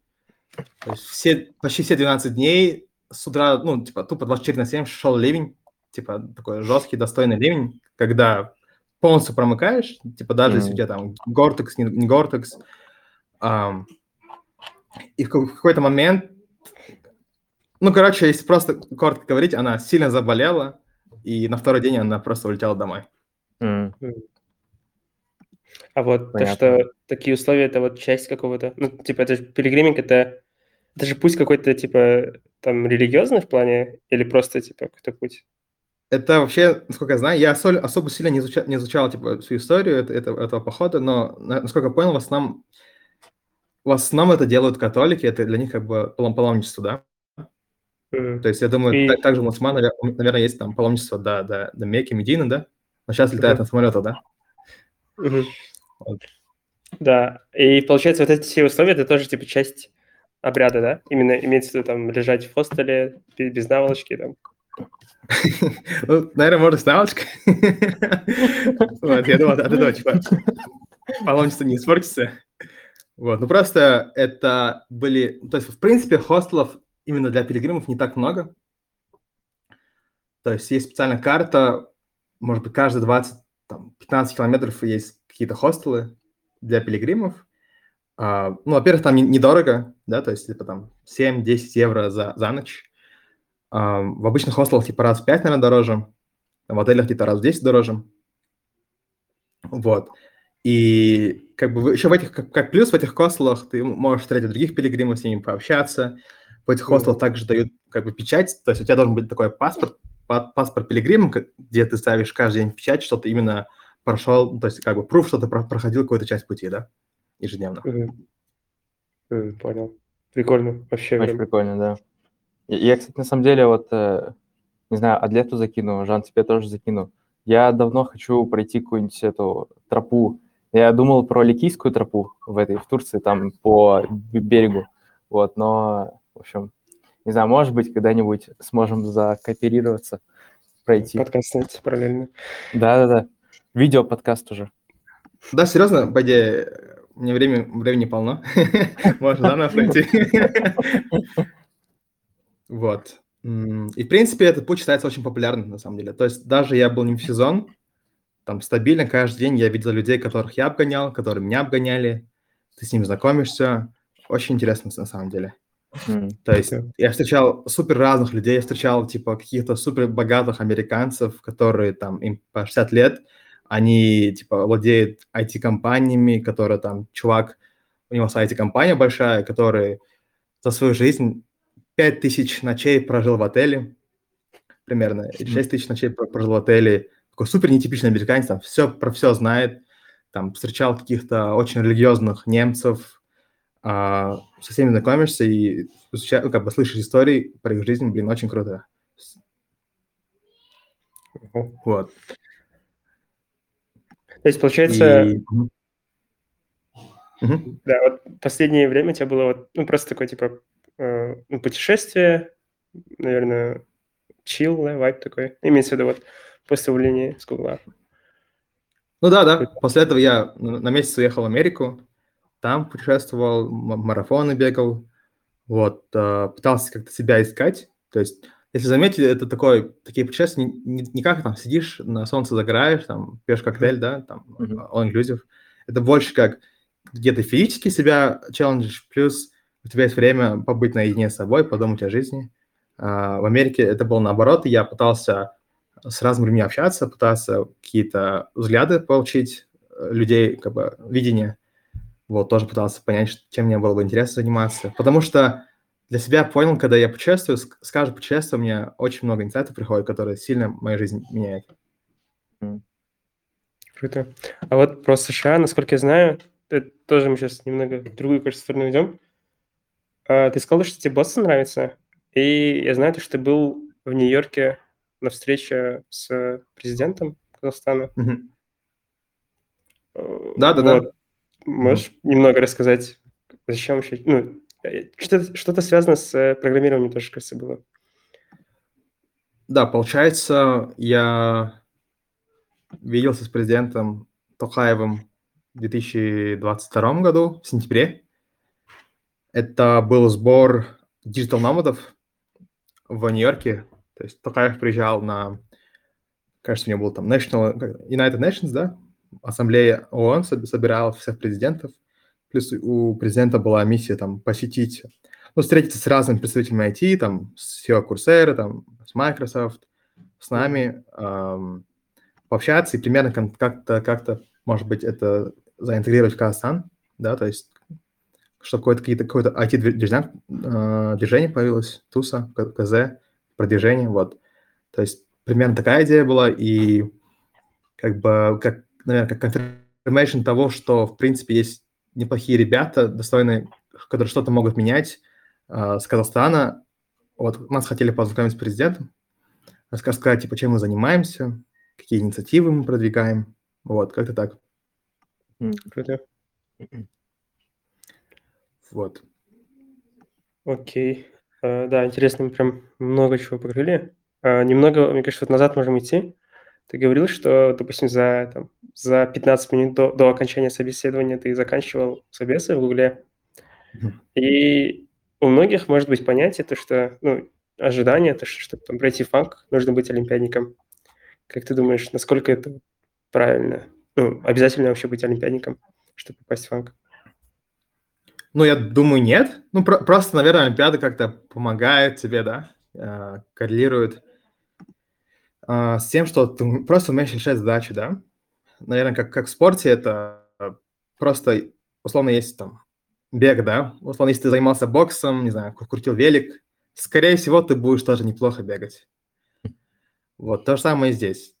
все, почти все 12 дней с утра, ну, типа, тупо 24 на 7 шел ливень. типа такой жесткий, достойный ливень, когда полностью промыкаешь, типа даже если у тебя там гортекс, не, не гортекс, ам, и в ка- в какой-то момент, ну, короче, если просто коротко говорить, она сильно заболела, и на второй день она просто улетела домой. М, А вот то, Понятно. что такие условия, это вот часть какого-то, ну, типа, это же пилигриминг, это, это же путь какой-то, типа, там, религиозный в плане, или просто, типа, какой-то путь? Это вообще, насколько я знаю, я осо- особо сильно не изучал, не изучал типа, всю историю это- это- этого похода, но, на- насколько я понял, в основном, в основном это делают католики, это для них как бы палом- паломничество, да? То есть я думаю, И- та- также у мусульман, навер- наверное, есть там паломничество до, до, до Мекки, Медины, да? Но сейчас летают на самолетах, да? Вот. Да, и получается, вот эти все условия, это тоже, типа, часть обряда, да? Именно имеется в виду, там, лежать в хостеле, бе- без наволочки, там. Ну, наверное, можно с наволочкой. Вот, я думал, от этого, типа, паломничество не испортится. Вот, ну просто это были... То есть, в принципе, хостелов именно для пилигримов не так много. То есть есть специальная карта, может быть, каждые 20, там, 15 километров есть какие-то хостелы для пилигримов. А, ну, во-первых, там не- недорого, да, то есть типа там 7-10 евро за, за ночь. А, в обычных хостелах типа раз в 5, наверное, дороже. В отелях где-то раз в 10 дороже. Вот. И как бы еще в этих, как, как плюс в этих хостелах ты можешь встретить других пилигримов, с ними пообщаться. В этих хостелах также дают как бы печать, то есть у тебя должен быть такой паспорт, па- паспорт пилигрима, где ты ставишь каждый день печать, что ты именно прошел, то есть как бы пруф, что ты про- проходил какую-то часть пути, да, ежедневно. Мгм. М, Понял. Прикольно. Вообще Очень прикольно, да. Я, кстати, на самом деле, вот, э, не знаю, Адлету закину, Жан, тебе тоже закину. Я давно хочу пройти какую-нибудь эту тропу. Я думал про Ликийскую тропу в этой, в Турции, там по берегу. Вот, но, в общем, не знаю, может быть, когда-нибудь сможем закооперироваться, пройти. Подкаст снять параллельно. Да-да-да. Видео подкаст уже. Да, серьезно, по идее, мне времени, времени полно. Можно заново пройти. Вот. И, в принципе, этот путь считается очень популярным, на самом деле. То есть даже я был не в сезон, там стабильно каждый день я видел людей, которых я обгонял, которые меня обгоняли. Ты с ними знакомишься. Очень интересно, на самом деле. То есть я встречал супер разных людей, я встречал типа каких-то супер богатых американцев, которые там им по 60 лет, они типа владеют IT-компаниями, которые там чувак, у него IT-компания большая, который за свою жизнь 5000 ночей прожил в отеле, примерно, или 6 тысяч ночей про- прожил в отеле. Такой супер нетипичный американец, там все про все знает, там встречал каких-то очень религиозных немцев, а, со всеми знакомишься и ну, как бы слышишь истории про их жизнь, блин, очень круто. Вот. То есть, получается, И- да, вот последнее время у тебя было вот, ну, просто такое, типа, э, ну, путешествие, наверное, чил, да, вайб такой. Имеется в виду вот после увольнения с Гугла. Ну да, да. После этого я на месяц уехал в Америку, там путешествовал, марафоны бегал, вот, э, пытался как-то себя искать. То есть, если заметили, это такое, такие путешествия не, не- не как там сидишь, на солнце загораешь, там пьешь коктейль, да, там Мгм. all inclusive. Это больше как где-то физически себя челленджишь, плюс у тебя есть время побыть наедине с собой, подумать о жизни. А, В Америке это было наоборот, и я пытался с разными людьми общаться, пытаться какие-то взгляды получить э, людей, как бы видение. Вот, тоже пытался понять, чем мне было бы интересно заниматься. Потому что для себя понял, когда я путешествую, с, каждым путешествием у меня очень много инсайтов приходит, которые сильно мою жизнь меняют. Круто. А вот про США, насколько я знаю, это тоже мы сейчас немного в другую, кажется, сторону идем. А, ты сказал, что тебе Бостон нравится, и я знаю, что ты был в Нью-Йорке на встрече с президентом Казахстана. Мгм. Э, Да-да-да. вот. Можешь немного рассказать, зачем вообще... Ну, э, что-то, что-то связано с э, программированием тоже, кажется, было. Да, получается, я виделся с президентом Токаевым в 2022 году, в сентябре. Это был сбор digital nomad ов в Нью-Йорке. То есть Токаев приезжал на кажется, у него был там National, United Nations, да, ассамблея ООН собирала всех президентов, плюс у президента была миссия там посетить, ну, встретиться с разными представителями IT, там, с CEO Coursera, там, с Microsoft, с нами, эм, пообщаться и примерно как-то, как-то, может быть, это заинтегрировать в Казахстан, да, то есть что какое-то, какие-то, какое-то IT-движение э, движение появилось, ТУСа, КЗ, продвижение, вот. То есть примерно такая идея была, и как бы, как, наверное, как confirmation того, что, в принципе, есть неплохие ребята, достойные, которые что-то могут менять э, с Казахстана. Вот нас хотели познакомить с президентом, рассказать, типа, чем мы занимаемся, какие инициативы мы продвигаем. Вот, как-то так. Круто. Вот. Окей. Uh, да, интересно, мы прям много чего поговорили. Uh, немного, мне кажется, вот назад можем идти. Ты говорил, что, допустим, за, там, за 15 минут до, до окончания собеседования ты заканчивал собесы в Гугле. И у многих может быть понятие, то, что, ну, ожидание, то, что, чтобы там, пройти фанк, нужно быть олимпиадником. Как ты думаешь, насколько это правильно? Ну, обязательно вообще быть олимпиадником, чтобы попасть в фанк? Ну, я думаю, нет. Ну, про- просто, наверное, Олимпиада как-то помогает тебе, да, э, коррелирует э, с тем, что ты просто умеешь решать задачи, да. Наверное, как, как в спорте это просто, условно, есть там бег, да. Условно, если ты занимался боксом, не знаю, крутил велик, скорее всего, ты будешь тоже неплохо бегать. Вот, то же самое и здесь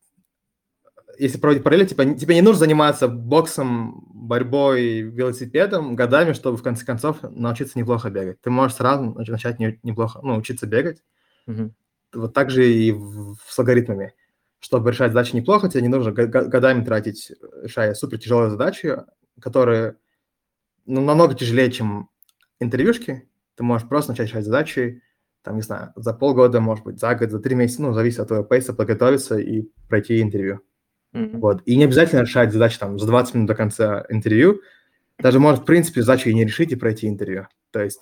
если проводить параллель, типа, тебе не нужно заниматься боксом, борьбой, велосипедом годами, чтобы в конце концов научиться неплохо бегать. Ты можешь сразу начать не, неплохо, ну, учиться бегать. Мгм. Вот так же и в- с алгоритмами. Чтобы решать задачи неплохо, тебе не нужно годами тратить, решая супер тяжелые задачи, которые ну, намного тяжелее, чем интервьюшки. Ты можешь просто начать решать задачи, там, не знаю, за полгода, может быть, за год, за три месяца, ну, зависит от твоего пейса, подготовиться и пройти интервью. Мгм. Вот. И не обязательно решать задачи там за 20 минут до конца интервью. Даже может, в принципе, задачу и не решить, и пройти интервью. То есть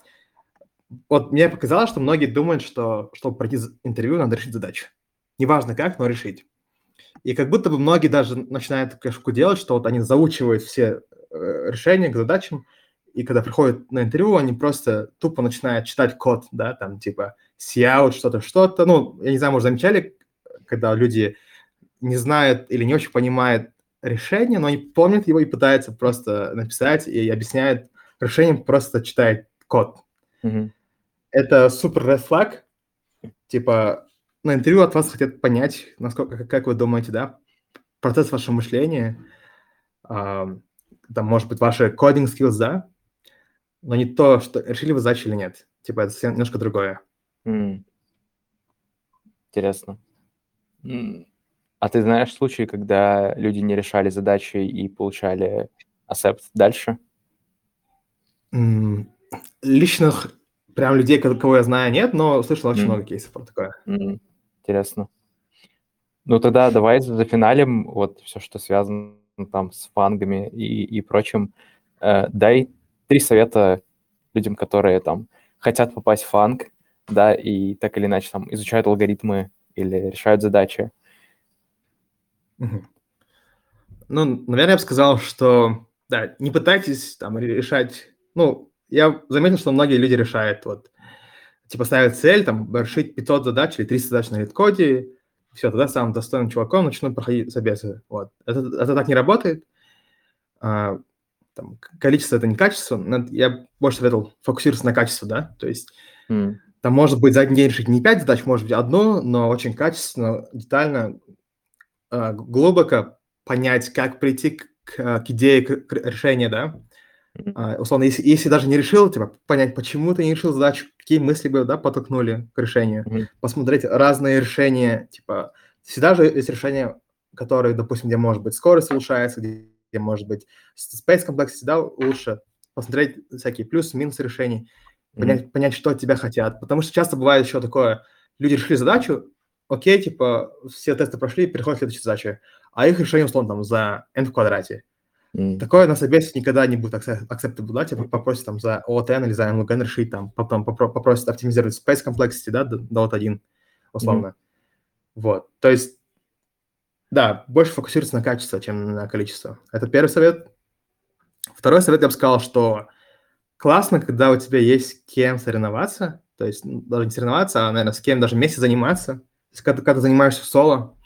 вот мне показалось, что многие думают, что чтобы пройти интервью, надо решить задачу. Неважно как, но решить. И как будто бы многие даже начинают штуку делать, что вот они заучивают все э, решения к задачам, и когда приходят на интервью, они просто тупо начинают читать код, да, там типа see что-то, что-то. Ну, я не знаю, может, замечали, когда люди не знают или не очень понимают решение, но они помнят его и пытаются просто написать и объясняют решение, просто читает код. Мгм. Это супер flag. Типа на интервью от вас хотят понять, насколько, как- вы думаете, да, процесс вашего мышления, ам, там, может быть, ваши coding skills, да, но не то, что решили вы задачу или нет. Типа это совсем немножко другое. М. Интересно. М, А ты знаешь случаи, когда люди не решали задачи и получали accept дальше? М, Личных прям людей, ко- кого я знаю, нет, но слышал очень М. много кейсов про такое. М, Интересно. Ну тогда давай за финалем вот все, что связано там с фангами и, и прочим. Э, дай три совета людям, которые там хотят попасть в фанг, да, и так или иначе там изучают алгоритмы или решают задачи. Ну, наверное, я бы сказал, что, да, не пытайтесь там ре- решать, ну, я заметил, что многие люди решают, вот, типа ставят цель, там, решить 500 задач или 300 задач на лид-коде, все, тогда самым достойным чуваком начнут проходить собесы, вот. Это, это так не работает, А, там, количество – это не качество, я больше советовал фокусироваться на качестве, да, то есть М, там может быть за один день решить не 5 задач, может быть одну, но очень качественно, детально, а, глубоко понять, как прийти к, к- к идее к- к решения, да. А, условно, если, если даже не решил, типа, понять, почему ты не решил задачу, какие мысли бы, да, подтолкнули к решению. Мгм. Посмотреть разные решения, типа, всегда же есть решения, которые, допустим, где, может быть, скорость улучшается, где, где может быть, space complexity, да, лучше. Посмотреть всякие плюсы, минусы решений Мгм. понять, понять, что от тебя хотят. Потому что часто бывает еще такое, люди решили задачу, окей, типа, все тесты прошли, переходят к следующей задаче, а их решение, условно, там, за n в квадрате. М, Такое на собесе никогда не будет accept- acceptable, да, типа, попросят там за OT или за nlog решить, там, потом попро- попросят оптимизировать space complexity, да, до, до OT1, условно. Вот, то есть да, больше фокусироваться на качество, чем на количество. Это первый совет. Второй совет я бы сказал, что классно, когда у тебя есть с кем соревноваться, то есть ну, даже не соревноваться, а, наверное, с кем даже вместе заниматься. То есть когда, когда ты занимаешься в соло,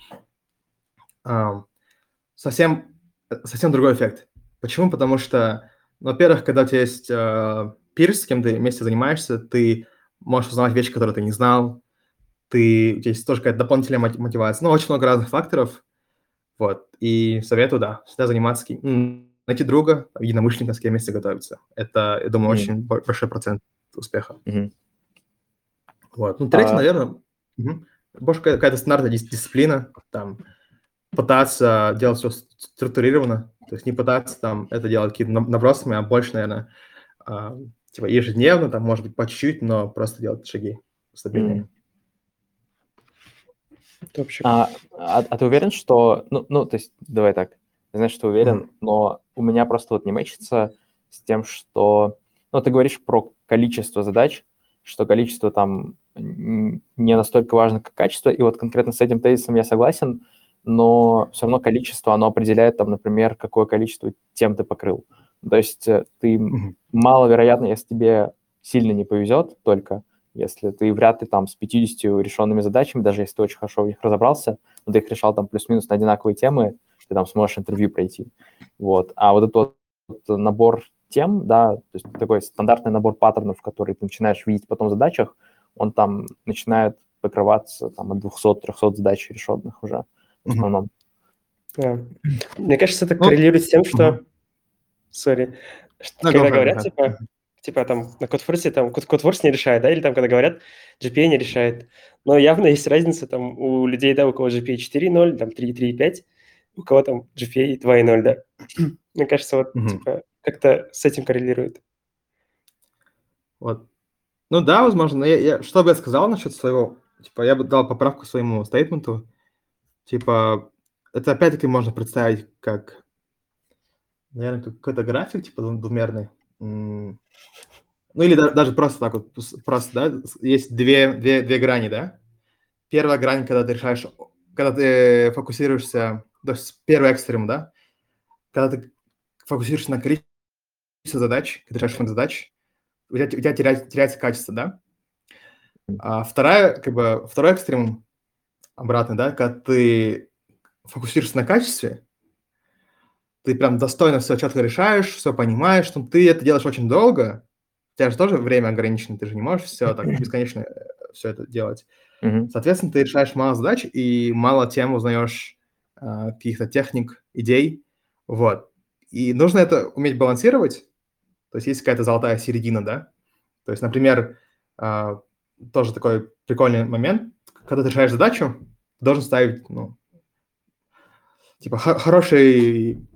совсем, совсем другой эффект. Почему? Потому что, ну, во-первых, когда у тебя есть э, пирс, с кем ты вместе занимаешься, ты можешь узнавать вещи, которые ты не знал, ты, у тебя есть тоже какая-то дополнительная мотивация. Ну, очень много разных факторов. Вот. И советую, да, всегда заниматься, найти друга, единомышленника, с кем вместе готовиться. Это, я думаю, mm. очень большой процент успеха. Mm-hmm. Вот. Ну, третье, а... наверное, угу. больше какая-то стандартная дисциплина, там, пытаться делать все структурированно, то есть не пытаться там это делать какими-то набросами, а больше, наверное, а, типа ежедневно, там, может быть, по чуть-чуть, но просто делать шаги стабильные. Mm. А, а, а ты уверен, что... Ну, ну, то есть, давай так. Я знаю, что уверен, mm. но у меня просто вот не мэчится с тем, что... Ну, ты говоришь про количество задач, что количество там не настолько важно, как качество, и вот конкретно с этим тезисом я согласен, но все равно количество, оно определяет, там, например, какое количество тем ты покрыл. То есть э, ты mm-hmm. маловероятно, если тебе сильно не повезет только, если ты вряд ли там с 50 решенными задачами, даже если ты очень хорошо в них разобрался, но ты их решал там плюс-минус на одинаковые темы, ты там сможешь интервью пройти. Вот. А вот этот вот набор тем, да, то есть такой стандартный набор паттернов, который ты начинаешь видеть потом в задачах, он там начинает покрываться там от 200-300 задач решенных уже в основном. Да. Мне кажется, это ну, коррелирует с тем, что... Сори. No, когда говорят, типа, типа там на Codeforce там Codeforce не решает, да, или там когда говорят GPA не решает. Но явно есть разница там у людей, да, у кого GPA 4.0, там 3.3.5, у кого там GPA 2.0, да. Мне кажется, вот mm-hmm. типа как-то с этим коррелирует. Вот. Ну да, возможно. Но я, я, что бы я сказал насчет своего... Типа, я бы дал поправку своему стейтменту. Типа, это опять-таки можно представить как, наверное, какой-то график, типа, двумерный. Ну, или да, даже просто так вот, просто, да, есть две, две, две грани, да? Первая грань, когда ты решаешь, когда ты фокусируешься, то есть первый экстрем, да? Когда ты фокусируешься на количестве задач, когда решаешь много задач, у тебя, у тебя теряется, теряется качество, да? А вторая, как бы, второй экстрем обратный, да, когда ты фокусируешься на качестве, ты прям достойно все четко решаешь, все понимаешь, но ты это делаешь очень долго, у тебя же тоже время ограничено, ты же не можешь все так бесконечно э, все это делать. Mm-hmm. Соответственно, ты решаешь мало задач и мало тем узнаешь э, каких-то техник, идей, вот. И нужно это уметь балансировать. То есть есть какая-то золотая середина, да? То есть, например, э, тоже такой прикольный момент, когда ты решаешь задачу, ты должен ставить, ну, типа, хороший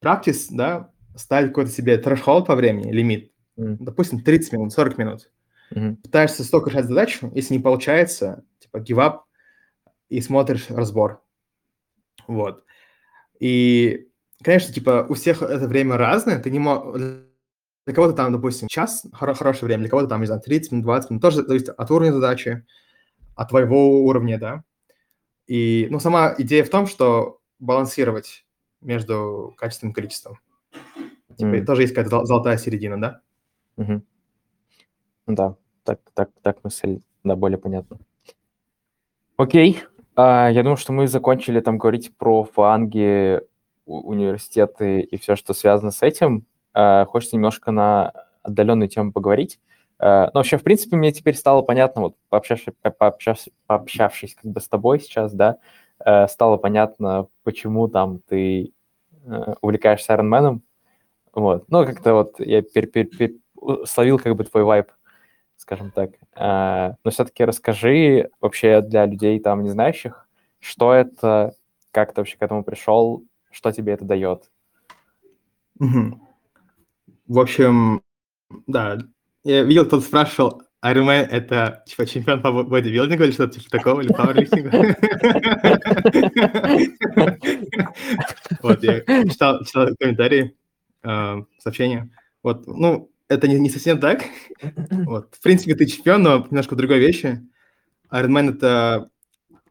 практис, да, ставить какой-то себе threshold по времени, лимит. Mm. Допустим, 30 минут, 40 минут. Mm-hmm. Пытаешься столько решать задачу, если не получается, типа, give up и смотришь разбор. Вот. И конечно, типа, у всех это время разное, ты не можешь... Для кого-то там, допустим, час хор- хорошее время, для кого-то там, не знаю, 30 минут, 20 минут, тоже зависит от уровня задачи, от твоего уровня, да. И, ну, сама идея в том, что балансировать между качеством и количеством. Типа, mm. тоже есть какая-то золотая середина, да? Mm-hmm. Да, так, так, так мысль, да, более понятна. Окей, а, я думаю, что мы закончили там говорить про фанги университеты и все, что связано с этим. Э, хочется немножко на отдаленную тему поговорить. Э, но вообще, в принципе, мне теперь стало понятно, вот пообщавшись, пообщавшись, пообщавшись как бы с тобой сейчас, да, э, стало понятно, почему там ты увлекаешься Ironman. Вот. Ну, как-то вот я пер, пер, пер, словил как бы твой вайб, скажем так. Но все-таки расскажи вообще для людей там не знающих, что это, как ты вообще к этому пришел, что тебе это дает? Угу. В общем, да, я видел, кто спрашивал, Ironman – это типа чемпион по бодибилдингу или что-то типа такого, или пауэрлифтингу? Вот, я читал, читал комментарии, э, сообщения. Вот, ну, это не, не совсем так. Вот. В принципе, ты чемпион, но немножко другой вещи. Ironman – это,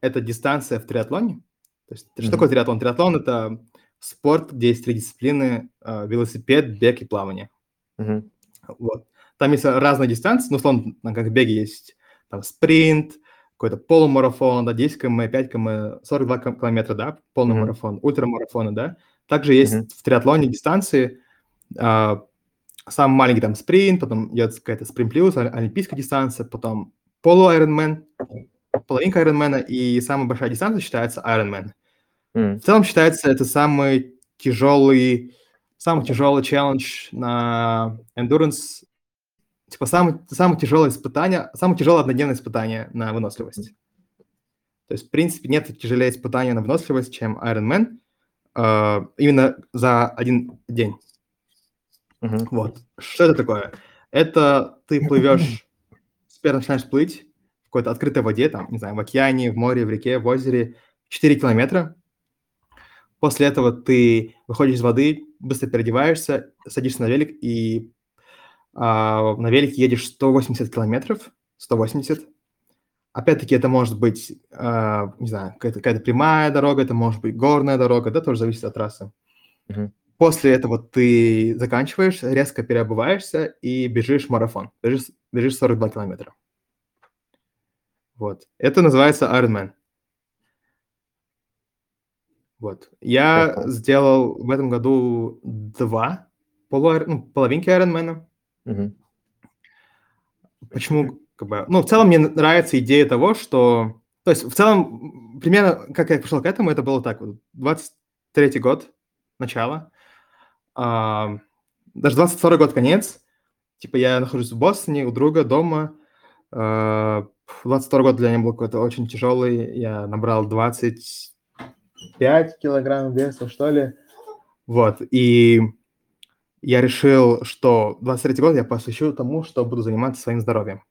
это дистанция в триатлоне, То есть, что такое триатлон? Триатлон – это спорт, где есть три дисциплины э, – велосипед, бег и плавание. Мгм. Вот. Там есть разные дистанции, ну, условно, как в беге есть там спринт, какой-то полумарафон, да, 10 км, 5 км, 42 км, километра, да, полный Мгм. марафон, ультрамарафоны, да. Также есть Мгм. в триатлоне дистанции, а, самый маленький там спринт, потом идет какая-то спринт плюс, ол- олимпийская дистанция, потом полу-айронмен, половинка айронмена, и самая большая дистанция считается айронмен. М, В целом считается это самый тяжелый, самый тяжелый челлендж на endurance, типа самый, самое тяжелое испытание, самое тяжелое однодневное испытание на выносливость. То есть, в принципе, нет тяжелее испытания на выносливость, чем Ironman, э, именно за один день. мгм. Вот. Что это такое? Это ты плывешь, сперва начинаешь плыть в какой-то открытой воде, там, не знаю, в океане, в море, в реке, в озере, 4 километра. После этого ты выходишь из воды, быстро переодеваешься, садишься на велик и а, на велике едешь 180 километров, 180. Опять-таки, это может быть, а, не знаю, какая-то, какая-то прямая дорога, это может быть горная дорога, да, тоже зависит от трассы. Мгм. После этого ты заканчиваешь, резко переобуваешься и бежишь марафон. Бежишь, бежишь 42 километра. Вот. Это называется Ironman. Вот. Я Круто. сделал в этом году два полу, ну, половинки Ironman. Мгм. Почему? Как бы, ну, в целом мне нравится идея того, что... То есть, в целом, примерно, как я пришел к этому, это было так. вот, 23 год, начало. а, даже 22 год, конец. Типа, я нахожусь в Бостоне, у друга дома. а, 22 год для меня был какой-то очень тяжелый. Я набрал 25 килограмм веса, что ли. Вот, и я решил, что 23 год я посвящу тому, что буду заниматься своим здоровьем.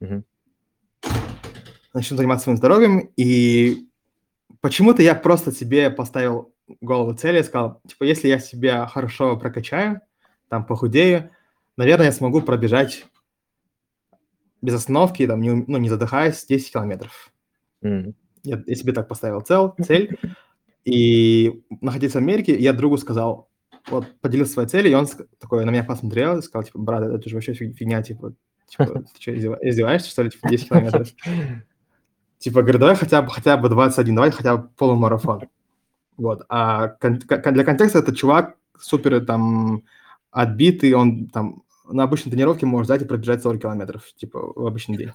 Мгм. начну заниматься своим здоровьем, и почему-то я просто себе поставил голову цели и сказал, типа, если я себя хорошо прокачаю, там, похудею, наверное, я смогу пробежать без остановки, там, не, ну, не задыхаясь, 10 километров. М, Я, я себе так поставил цел, цель, и находясь в Америке, я другу сказал, вот, поделился своей целью, и он такой на меня посмотрел и сказал, типа, брат, это же вообще фиг- фигня, типа, типа, ты что, издеваешься, что ли, типа, 10 километров? Типа, говорю, давай хотя бы, хотя бы 21, давай хотя бы полумарафон. Вот. А для контекста этот чувак супер там отбитый, он там на обычной тренировке может взять и пробежать 40 километров, типа, в обычный день.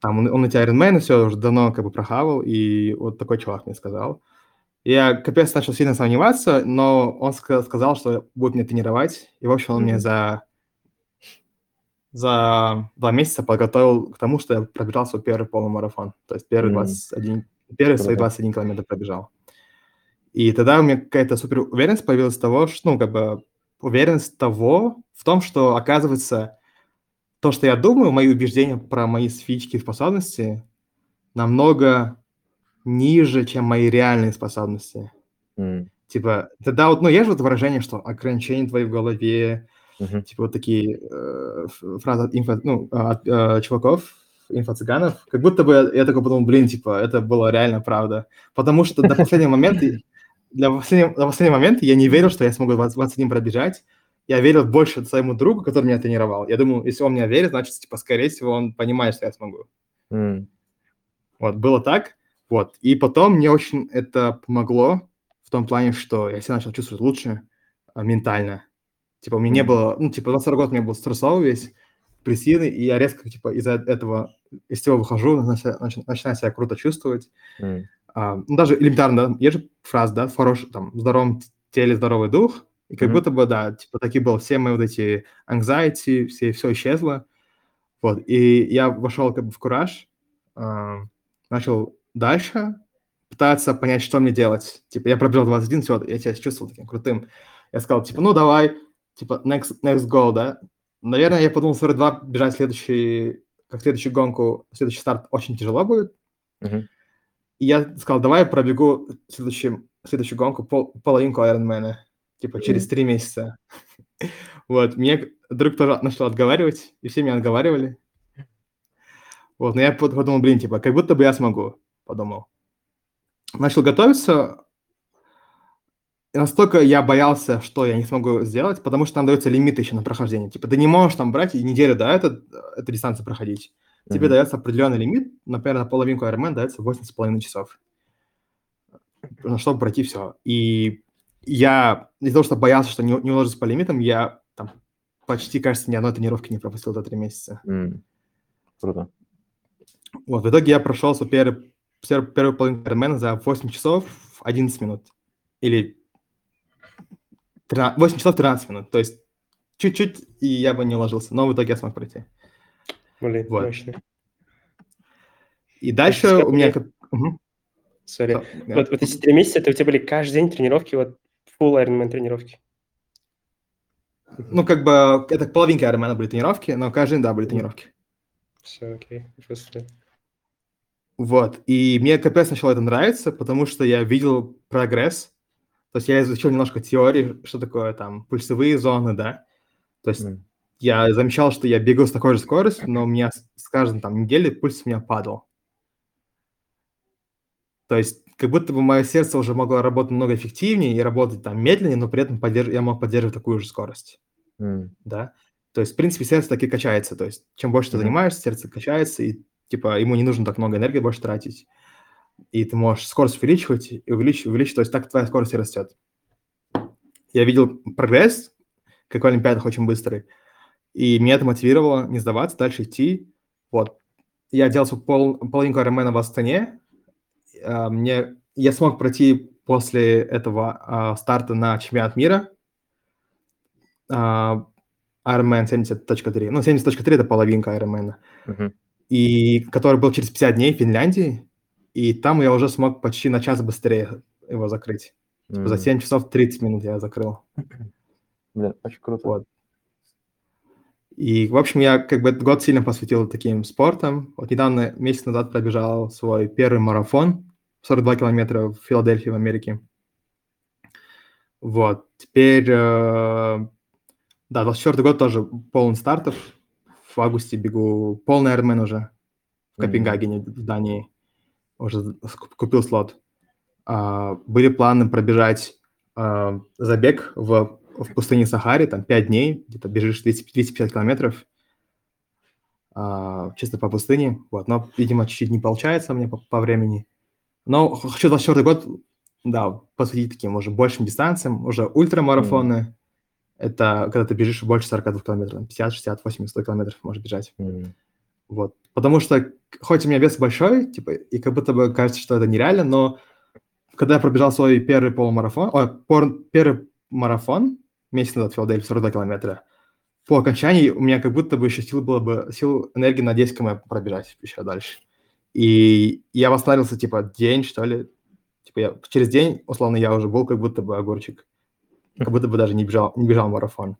Там он, он эти Ironman все уже давно как бы прохавал, и вот такой чувак мне сказал. Я капец начал сильно сомневаться, но он ска- сказал, что будет меня тренировать, и, в общем, он мне Мгм. за за два месяца подготовил к тому, что я пробежал свой первый полумарафон. То есть первый М. 21, первый свои Круто. 21 километр пробежал. И тогда у меня какая-то супер уверенность появилась того, что, ну, как бы уверенность того, в том, что, оказывается, то, что я думаю, мои убеждения про мои физические способности намного ниже, чем мои реальные способности. м, Типа, тогда вот, ну, есть же вот выражение, что ограничения твои в голове, мгм. типа вот такие э, фразы от, инфо, ну, от э, чуваков, инфо-цыганов, как будто бы я такой подумал, блин, типа, это было реально правда. Потому что до последнего момента, для последнего, до последнего момента я не верил, что я смогу 20 21 пробежать. Я верил больше своему другу, который меня тренировал. Я думаю, если он меня верит, значит, типа, скорее всего, он понимает, что я смогу. М, Вот, было так. Вот. И потом мне очень это помогло в том плане, что я себя начал чувствовать лучше а, ментально. Типа, у меня не было... Ну, типа, 22 год у меня был стрессовый весь, депрессивный, и я резко, типа, из-за этого, из всего выхожу, начи- начи- начинаю себя круто чувствовать. м, А, ну, даже элементарно, да, есть же фраза, да, в хорошем, там, в здоровом теле здоровый дух, и как Мгм. будто бы, да, типа, такие было все мои вот эти anxiety, все, все исчезло. Вот, и я вошел как бы в кураж, а, начал дальше пытаться понять, что мне делать. Типа, я пробежал 21, все, я себя чувствовал таким крутым. Я сказал, типа, ну, давай, типа, next, next goal, да. Наверное, я подумал, 42 бежать следующий, как следующую гонку, следующий старт очень тяжело будет. мгм. И я сказал, давай я пробегу следующую, следующую гонку, пол, половинку Ironman, типа через три месяца. Вот, мне друг тоже начал отговаривать, и все меня отговаривали. Вот, но я под- подумал, блин, типа, как будто бы я смогу, подумал. начал готовиться, и настолько я боялся, что я не смогу сделать, потому что там дается лимит еще на прохождение. Типа ты не можешь там брать и неделю до этого эту дистанцию проходить. Тебе Мгм. дается определенный лимит, например, на половинку Ironman дается 8,5 часов, чтобы пройти все. И я из-за того, что боялся, что не, не уложусь по лимитам, я там почти, кажется, ни одной тренировки не пропустил за три месяца. М. Круто. Вот, в итоге я прошел свой первый, пер- первую половинку Ironman за 8 часов 11 минут. Или 13 8 часов 13 минут. То есть чуть-чуть, и я бы не уложился. Но в итоге я смог пройти. Блин, Вот. мощно. И дальше скажи у меня... Мгм. Сори. Да. Вот, вот эти три месяца, это у тебя были каждый день тренировки, вот full Ironman тренировки. Ну, как бы, это половинка Ironman были тренировки, но каждый день, да, были тренировки. Все, окей. Просто- Вот. И мне капец начало это нравиться, потому что я видел прогресс. То есть я изучил немножко теории, что такое там пульсовые зоны, да. То есть М. я замечал, что я бегал с такой же скоростью, но у меня с, каждым там неделей пульс у меня падал. То есть как будто бы мое сердце уже могло работать намного эффективнее и работать там медленнее, но при этом поддерж- я мог поддерживать такую же скорость, М. да. То есть, в принципе, сердце таки качается. То есть, чем больше ты Мгм. занимаешься, сердце качается, и типа ему не нужно так много энергии больше тратить. И ты можешь скорость увеличивать и увеличивать, увеличивать, то есть так твоя скорость растет. Я видел прогресс, как в Олимпиадах, очень быстрый, и меня это мотивировало не сдаваться, дальше идти. Вот. Я делал свою пол, половинку Ironman в Астане. А, Мне, я смог пройти после этого а, старта на чемпионат мира. А, Ironman 70.3. Ну, 70.3 – это половинка Ironman. Мгм. И который был через 50 дней в Финляндии. И там я уже смог почти на час быстрее его закрыть. Типа За М. 7 часов 30 минут я закрыл. Блин, очень круто. Вот. И, в общем, я как бы этот год сильно посвятил таким спортам. Вот недавно, месяц назад, пробежал свой первый марафон, 42 километра в Филадельфии, в Америке. Вот. Теперь, э, да, 24 год тоже полон стартов. В августе бегу полный Ironman уже в. Копенгагене, в Дании. Уже купил слот. А, были планы пробежать а, забег в, в пустыне Сахаре, там 5 дней, где-то бежишь 200 250 километров а, чисто по пустыне. Вот, но, видимо, чуть-чуть не получается мне по, по времени. Но хочу 24 год, да, посвятить таким уже большим дистанциям, уже ультрамарафоны. Это когда ты бежишь больше 42 километров, там 50, 60, 80, 100 километров можешь бежать. М. Вот. Потому что, хоть у меня вес большой, типа, и как будто бы кажется, что это нереально, но когда я пробежал свой первый полумарафон, ой, пор- первый марафон, месяц назад в Филадельфии, 42 километра, по окончании у меня как будто бы еще сил было бы, сил энергии на 10 км пробежать еще дальше. И я восстановился, типа, день, что ли. Типа, я, через день, условно, я уже был как будто бы огурчик. Как будто бы даже не бежал, не бежал марафон.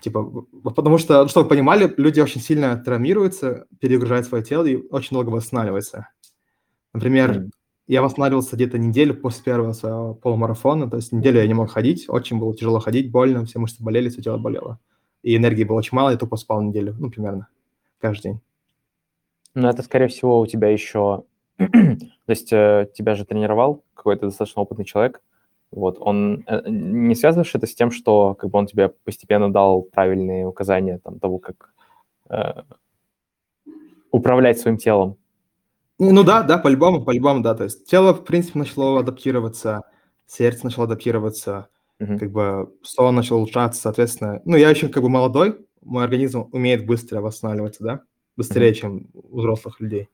Типа, потому что, чтобы вы понимали, люди очень сильно травмируются, перегружают свое тело и очень долго восстанавливаются. Например, М. я восстанавливался где-то неделю после первого своего полумарафона, то есть неделю я не мог ходить, очень было тяжело ходить, больно, все мышцы болели, все тело болело. И энергии было очень мало, я тупо спал неделю, ну, примерно, каждый день. Ну, это, скорее всего, у тебя еще... То есть э, тебя же тренировал какой-то достаточно опытный человек. Вот, он... э, Не связываешь это с тем, что как бы он тебе постепенно дал правильные указания там, того, как э, управлять своим телом? Ну, да, да, по-любому, по-любому, да. То есть тело, в принципе, начало адаптироваться, сердце начало адаптироваться, Мгм. как бы сон начал улучшаться, соответственно. Ну, я еще как бы молодой, мой организм умеет быстро восстанавливаться, да, быстрее, Мгм. чем у взрослых людей.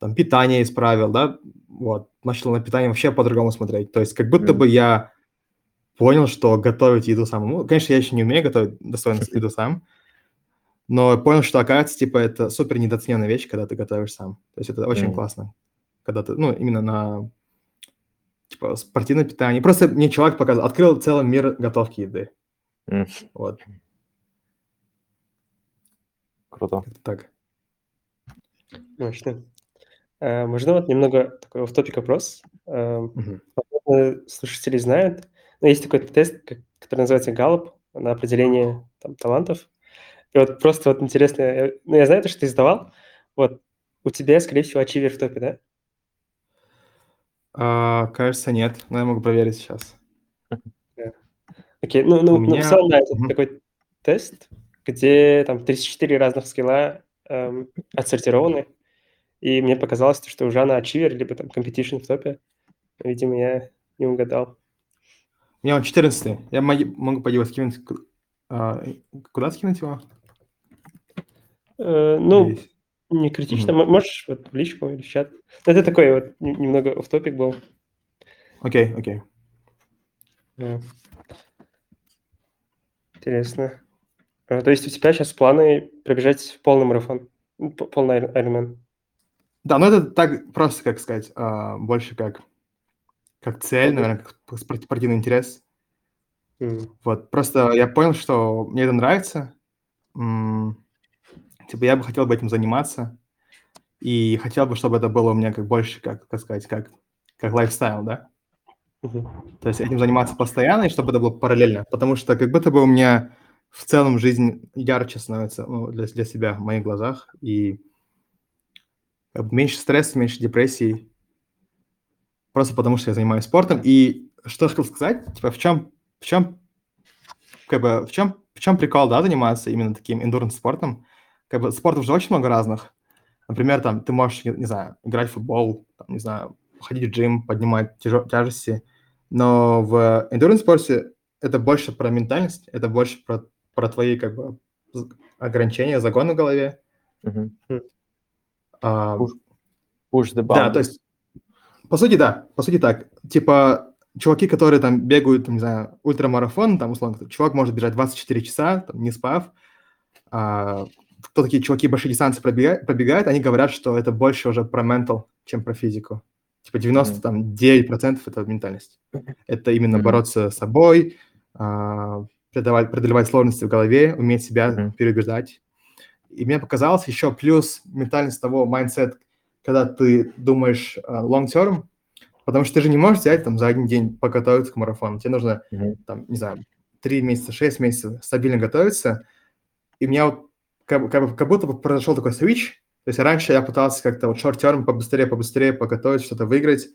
Там питание исправил, да, вот, начал на питание вообще по-другому смотреть. То есть как будто Мгм. бы я понял, что готовить еду самому, конечно, я еще не умею готовить достойно еду сам, но понял, что, оказывается, типа, это супер недооцененная вещь, когда ты готовишь сам. То есть это очень Мгм. классно, когда ты, ну, именно на, типа, спортивное питание. Просто мне человек показал, открыл целый мир готовки еды. М. Вот, Круто. так. Мощно. Э, Можно вот немного такой в топик вопрос? Возможно, слушатели знают, но есть такой тест, который называется Gallup на определение там, талантов. И вот просто вот интересно, э, ну, я знаю, то, что ты сдавал, вот у тебя, скорее всего, ачивер в топе, да? А, кажется, нет, но я могу проверить сейчас. Окей, ну, ну, У ну, в меня- целом, да, это такой тест, где там 34 разных скилла эм, отсортированы, и мне показалось, что у Жана Ачивер, либо там Competition в топе. Видимо, я не угадал. У меня он 14 Я могу пойти его скинуть. а, Куда скинуть его? Э, ну, Здесь. не критично. М- Можешь вот в личку или в чат. Ну, Это такой вот немного в топик был. Окей, окей. Да. Интересно. А, То есть у тебя сейчас планы пробежать полный марафон? Полный Iron- Ironman? Да, ну это так просто, как сказать, а, больше как, как цель, наверное, как спор- спортивный интерес. М, Вот, просто я понял, что мне это нравится. Типа я бы хотел бы этим заниматься. И хотел бы, чтобы это было у меня как больше, как, как сказать, как, как лайфстайл, да? мгм. То есть этим заниматься постоянно, и чтобы это было параллельно. Потому что как будто бы у меня в целом жизнь ярче становится ну, для, для себя в моих глазах. И меньше стресса, меньше депрессии. Просто потому что я занимаюсь спортом. И что я хотел сказать, типа в чем, в чем, как бы, в чем, в чем прикол, да, заниматься именно таким эндуренс спортом? Как бы спортов же очень много разных. Например, там ты можешь, не, не знаю, играть в футбол, там, не знаю, ходить в джим, поднимать тяжё- тяжести. Но в endurance спорте это больше про ментальность, это больше про, про твои как бы ограничения, загоны в голове. Мгм. А, Push Push the да, то boundaries. есть, по сути, да, по сути так. Типа, чуваки, которые там бегают, там, не знаю, ультрамарафон, там, условно, чувак может бежать 24 часа, там, не спав. А, кто такие чуваки большие дистанции пробегают, пробегают, они говорят, что это больше уже про ментал, чем про физику. Типа 99% это ментальность. Это именно Мгм. бороться с собой, а, преодолевать, преодолевать сложности в голове, уметь себя Мгм. переубеждать. И мне показалось еще плюс ментальность того, mindset, когда ты думаешь а, long term, потому что ты же не можешь взять там за один день подготовиться к марафону. Тебе нужно, Мгм. там, не знаю, 3 месяца, 6 месяцев стабильно готовиться. И у меня вот как, как, как будто бы произошел такой switch. То есть раньше я пытался как-то вот short-term побыстрее, побыстрее подготовить, что-то выиграть.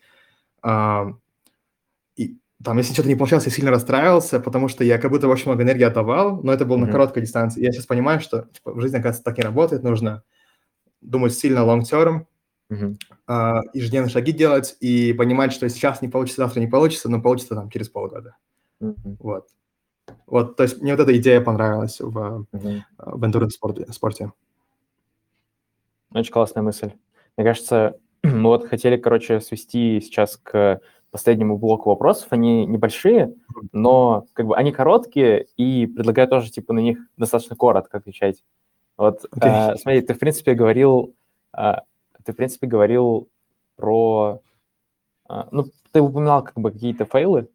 Там, если что-то не получалось, я сильно расстраивался, потому что я как будто очень много энергии отдавал, но это было на Мгм. короткой дистанции. Я сейчас понимаю, что типа, в жизни, оказывается, так не работает. Нужно думать сильно long-term, Мгм. а, ежедневные шаги делать и понимать, что сейчас не получится, завтра не получится, но получится там через полгода. Мгм. Вот. Вот, то есть мне вот эта идея понравилась в, Мгм. в endurance спорте. спорте. Очень классная мысль. Мне кажется, мы вот хотели, короче, свести сейчас к последнему блоку вопросов. Они небольшие, но как бы они короткие, и предлагаю тоже, типа, на них достаточно коротко отвечать. Вот, Окей. э, смотри, ты, в принципе, говорил, э, ты, в принципе, говорил про... э, ну, ты упоминал как бы какие-то фейлы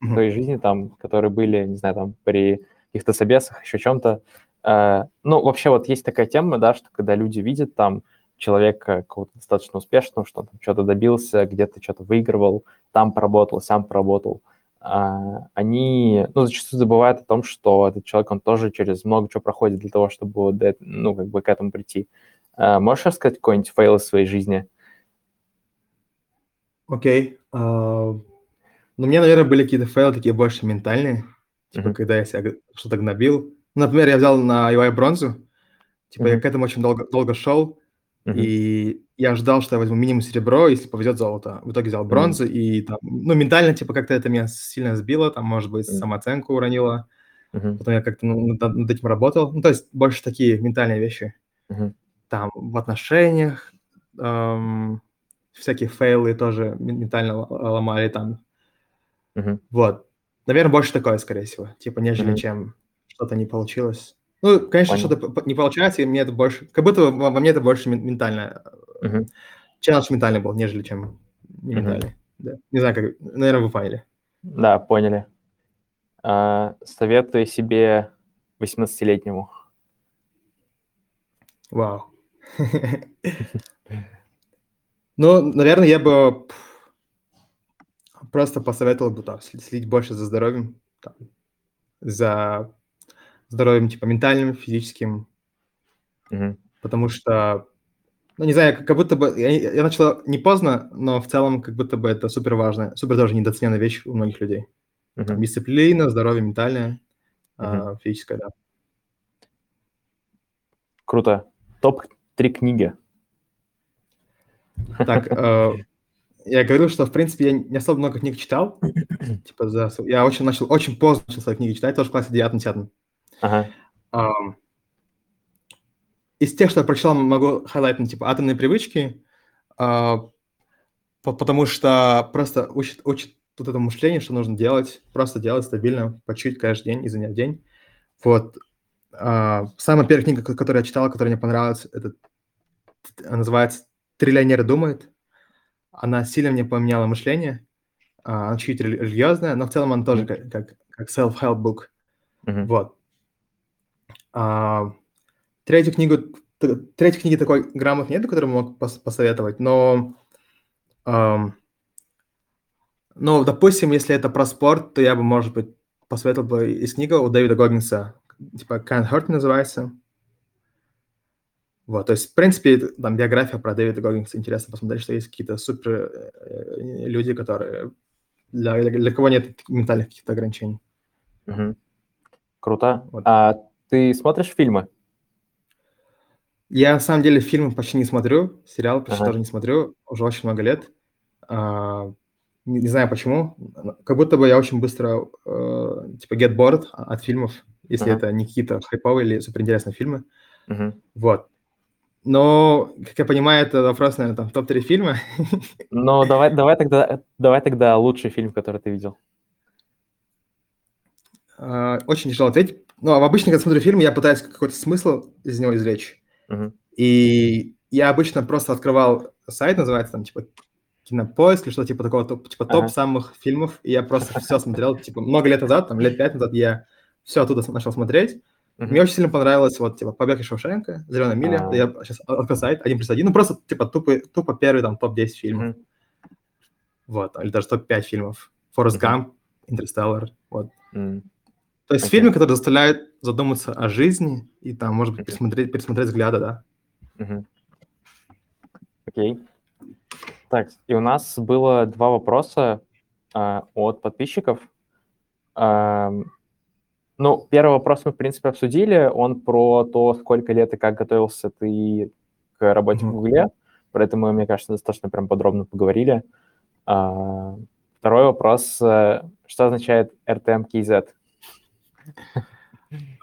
в Мгм. твоей жизни, там, которые были, не знаю, там, при каких-то собесах, еще чем-то. Э, ну, вообще вот есть такая тема, да, что когда люди видят там человека какого-то достаточно успешного, что он там что-то добился, где-то что-то выигрывал, там поработал, сам поработал, а, они, ну, зачастую забывают о том, что этот человек, он тоже через много чего проходит для того, чтобы ну, как бы к этому прийти. А, можешь рассказать какой-нибудь fail из своей жизни? Окей. А, Ну, у меня, наверное, были какие-то fail ы такие больше ментальные. Типа, Мгм. когда я себя что-то гнобил. Ну, Например, я взял на IOI бронзу. Типа, я Мгм. к этому очень долго, долго шел. И я ждал, что я возьму минимум серебро, если повезет золото. В итоге взял бронзу, и там, ну, ментально, типа, как-то это меня сильно сбило, там, может быть, самооценку уронило. Мгм. Потом я как-то ну, над, над этим работал. Ну, то есть больше такие ментальные вещи. Мгм. Там в отношениях эм, всякие фейлы тоже мен- ментально ломали там. Мгм. Вот. Наверное, больше такое, скорее всего. Типа, нежели Мгм. чем что-то не получилось. Ну, конечно, что-то не получается, и мне это больше... Как будто во, мне это больше мен- ментально. Мгм. Челлендж ментальный был, нежели чем не ментальный. Да. Не знаю, как... Наверное, вы поняли. Да, поняли. А, советую себе 18-летнему. Вау. Ну, наверное, я бы просто посоветовал бы там, следить больше за здоровьем, там, за здоровьем типа ментальным, физическим, Мгм. потому что ну, не знаю, как будто бы... Я, я начал не поздно, но в целом как будто бы это супер важно, супер тоже недооцененная вещь у многих людей. Там, дисциплина, здоровье ментальное, а, физическое, да. Круто. Топ-3 книги. Так, э, я говорил, что, в принципе, я не особо много книг читал. типа, за, я очень начал, очень поздно начал свои книги читать, тоже в классе 9-10. Ага. Um, из тех, что я прочитал, могу хайлайтнуть, типа, «Атомные привычки», uh, потому что просто учит, учит тут это мышление, что нужно делать, просто делать стабильно, по чуть каждый день, изо дня в день. Вот. Uh, самая первая книга, которую я читал, которая мне понравилась, это называется «Триллионер думает». Она сильно мне поменяла мышление. Uh, она чуть религиозная, но в целом она тоже как, как, как self-help book. Mm-hmm. Вот. Uh, третью книгу, третьей книги такой грамотной нет, которую мог пос посоветовать, но um, ну, допустим, если это про спорт, то я бы, может быть, посоветовал бы из книги у Дэвида Гоггинса, типа «Can't Hurt» называется. Вот, то есть, в принципе, там биография про Дэвида Гоггинса интересно посмотреть, что есть какие-то супер э, люди, которые для, для кого нет ментальных каких-то ограничений. Угу. Круто. Вот. А ты смотришь фильмы? Я, на самом деле, фильмы почти не смотрю, сериалы почти ага. тоже не смотрю, уже очень много лет. А, не, не знаю почему, как будто бы я очень быстро, э, типа, get bored от фильмов, если uh-huh. это не какие-то хайповые или суперинтересные фильмы. Uh-huh. Вот. Но, как я понимаю, это вопрос, наверное, там, топ-3 фильма. Ну, давай, давай, тогда, давай тогда лучший фильм, который ты видел. Uh, очень тяжело ответить. Ну, а обычно, когда смотрю фильм, я пытаюсь какой-то смысл из него извлечь. Uh-huh. И я обычно просто открывал сайт, называется там, типа, кинопоиск или что-то типа такого, топ, типа топ ага. самых фильмов, и я просто все смотрел, типа много лет назад, там лет пять назад я все оттуда начал смотреть. Uh-huh. Мне очень сильно понравилось вот типа Побег из Шоушенка, Зеленая миля, uh-huh. я сейчас открыл сайт, один плюс один, ну просто типа тупо, тупо первый там топ-10 фильмов. Uh-huh. Вот, или даже топ-5 фильмов. Uh-huh. Гамп, Интерстеллар, вот. Uh-huh. То есть okay. фильмы, которые заставляют задуматься о жизни и там, может быть, пересмотреть, пересмотреть взгляды, да. Окей. Okay. Так, и у нас было два вопроса э, от подписчиков. Э, ну, первый вопрос мы, в принципе, обсудили. Он про то, сколько лет и как готовился ты к работе mm-hmm. в Гугле. Про это мы, мне кажется, достаточно прям подробно поговорили. Э, второй вопрос. Что означает RTM-KZ? Uh,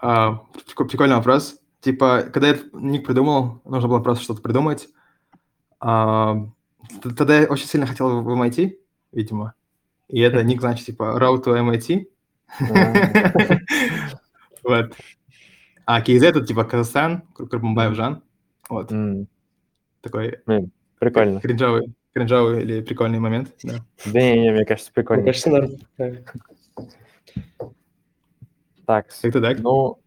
прикольный вопрос. Типа, когда я ник придумал, нужно было просто что-то придумать. Uh, Тогда я очень сильно хотел в MIT, видимо. И это ник значит, типа, route to MIT. Вот. А KZ это, типа, Казахстан, Курбамбаев Жан. Вот. Такой... Прикольно. Кринжовый, кринжовый или прикольный момент, да. Да не, не, мне кажется, прикольно. Мне кажется, норм. Так, как так? Ну,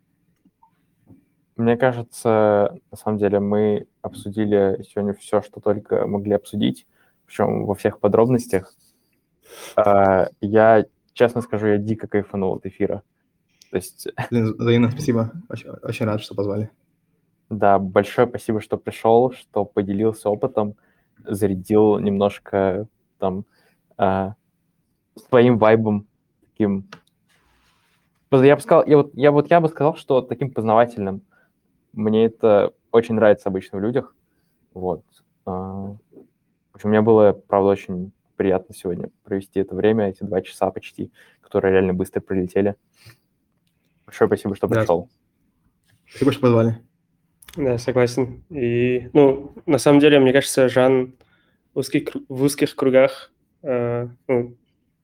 мне кажется, на самом деле мы обсудили сегодня все, что только могли обсудить, причем во всех подробностях. А, я, честно скажу, я дико кайфанул от эфира. То есть... Взаимно спасибо. Очень, очень рад, что позвали. Да, большое спасибо, что пришел, что поделился опытом, зарядил немножко там а, своим вайбом таким. Я бы сказал, я вот, я вот я бы сказал, что таким познавательным. Мне это очень нравится обычно в людях. Вот. А, в общем, мне было, правда, очень приятно сегодня провести это время, эти два часа почти, которые реально быстро прилетели. Большое спасибо, что пришел. Спасибо, что позвали. Да, согласен. И, ну, на самом деле, мне кажется, Жан в узких, в узких кругах э, ну,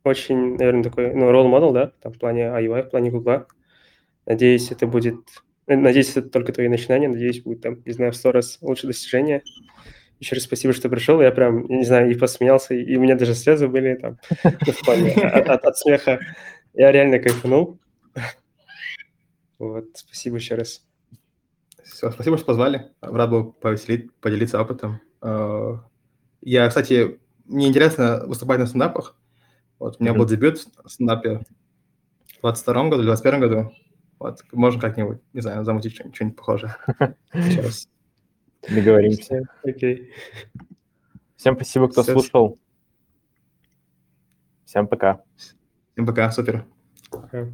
очень, наверное, такой, ну, ролл-модел, да, там, в плане UI, в плане Гугла. Надеюсь, это будет Надеюсь, это только твои начинания. Надеюсь, будет там, не знаю, в сто раз лучше достижения. Еще раз спасибо, что пришел. Я прям, не знаю, и посмеялся, и у меня даже слезы были там в плане от, от, смеха. Я реально кайфанул. Вот, спасибо еще раз. Все, спасибо, что позвали. Рад был повеселить, поделиться опытом. А, я, кстати, мне интересно выступать на стендапах. Вот у меня mm-hmm. был дебют в стендапе в 22 году, в 21 году. Вот, можно как-нибудь, не знаю, замутить что-нибудь, что-нибудь похожее. Сейчас. Договоримся. Окей. Всем спасибо, кто слушал. Всем пока. Всем пока, супер. Okay.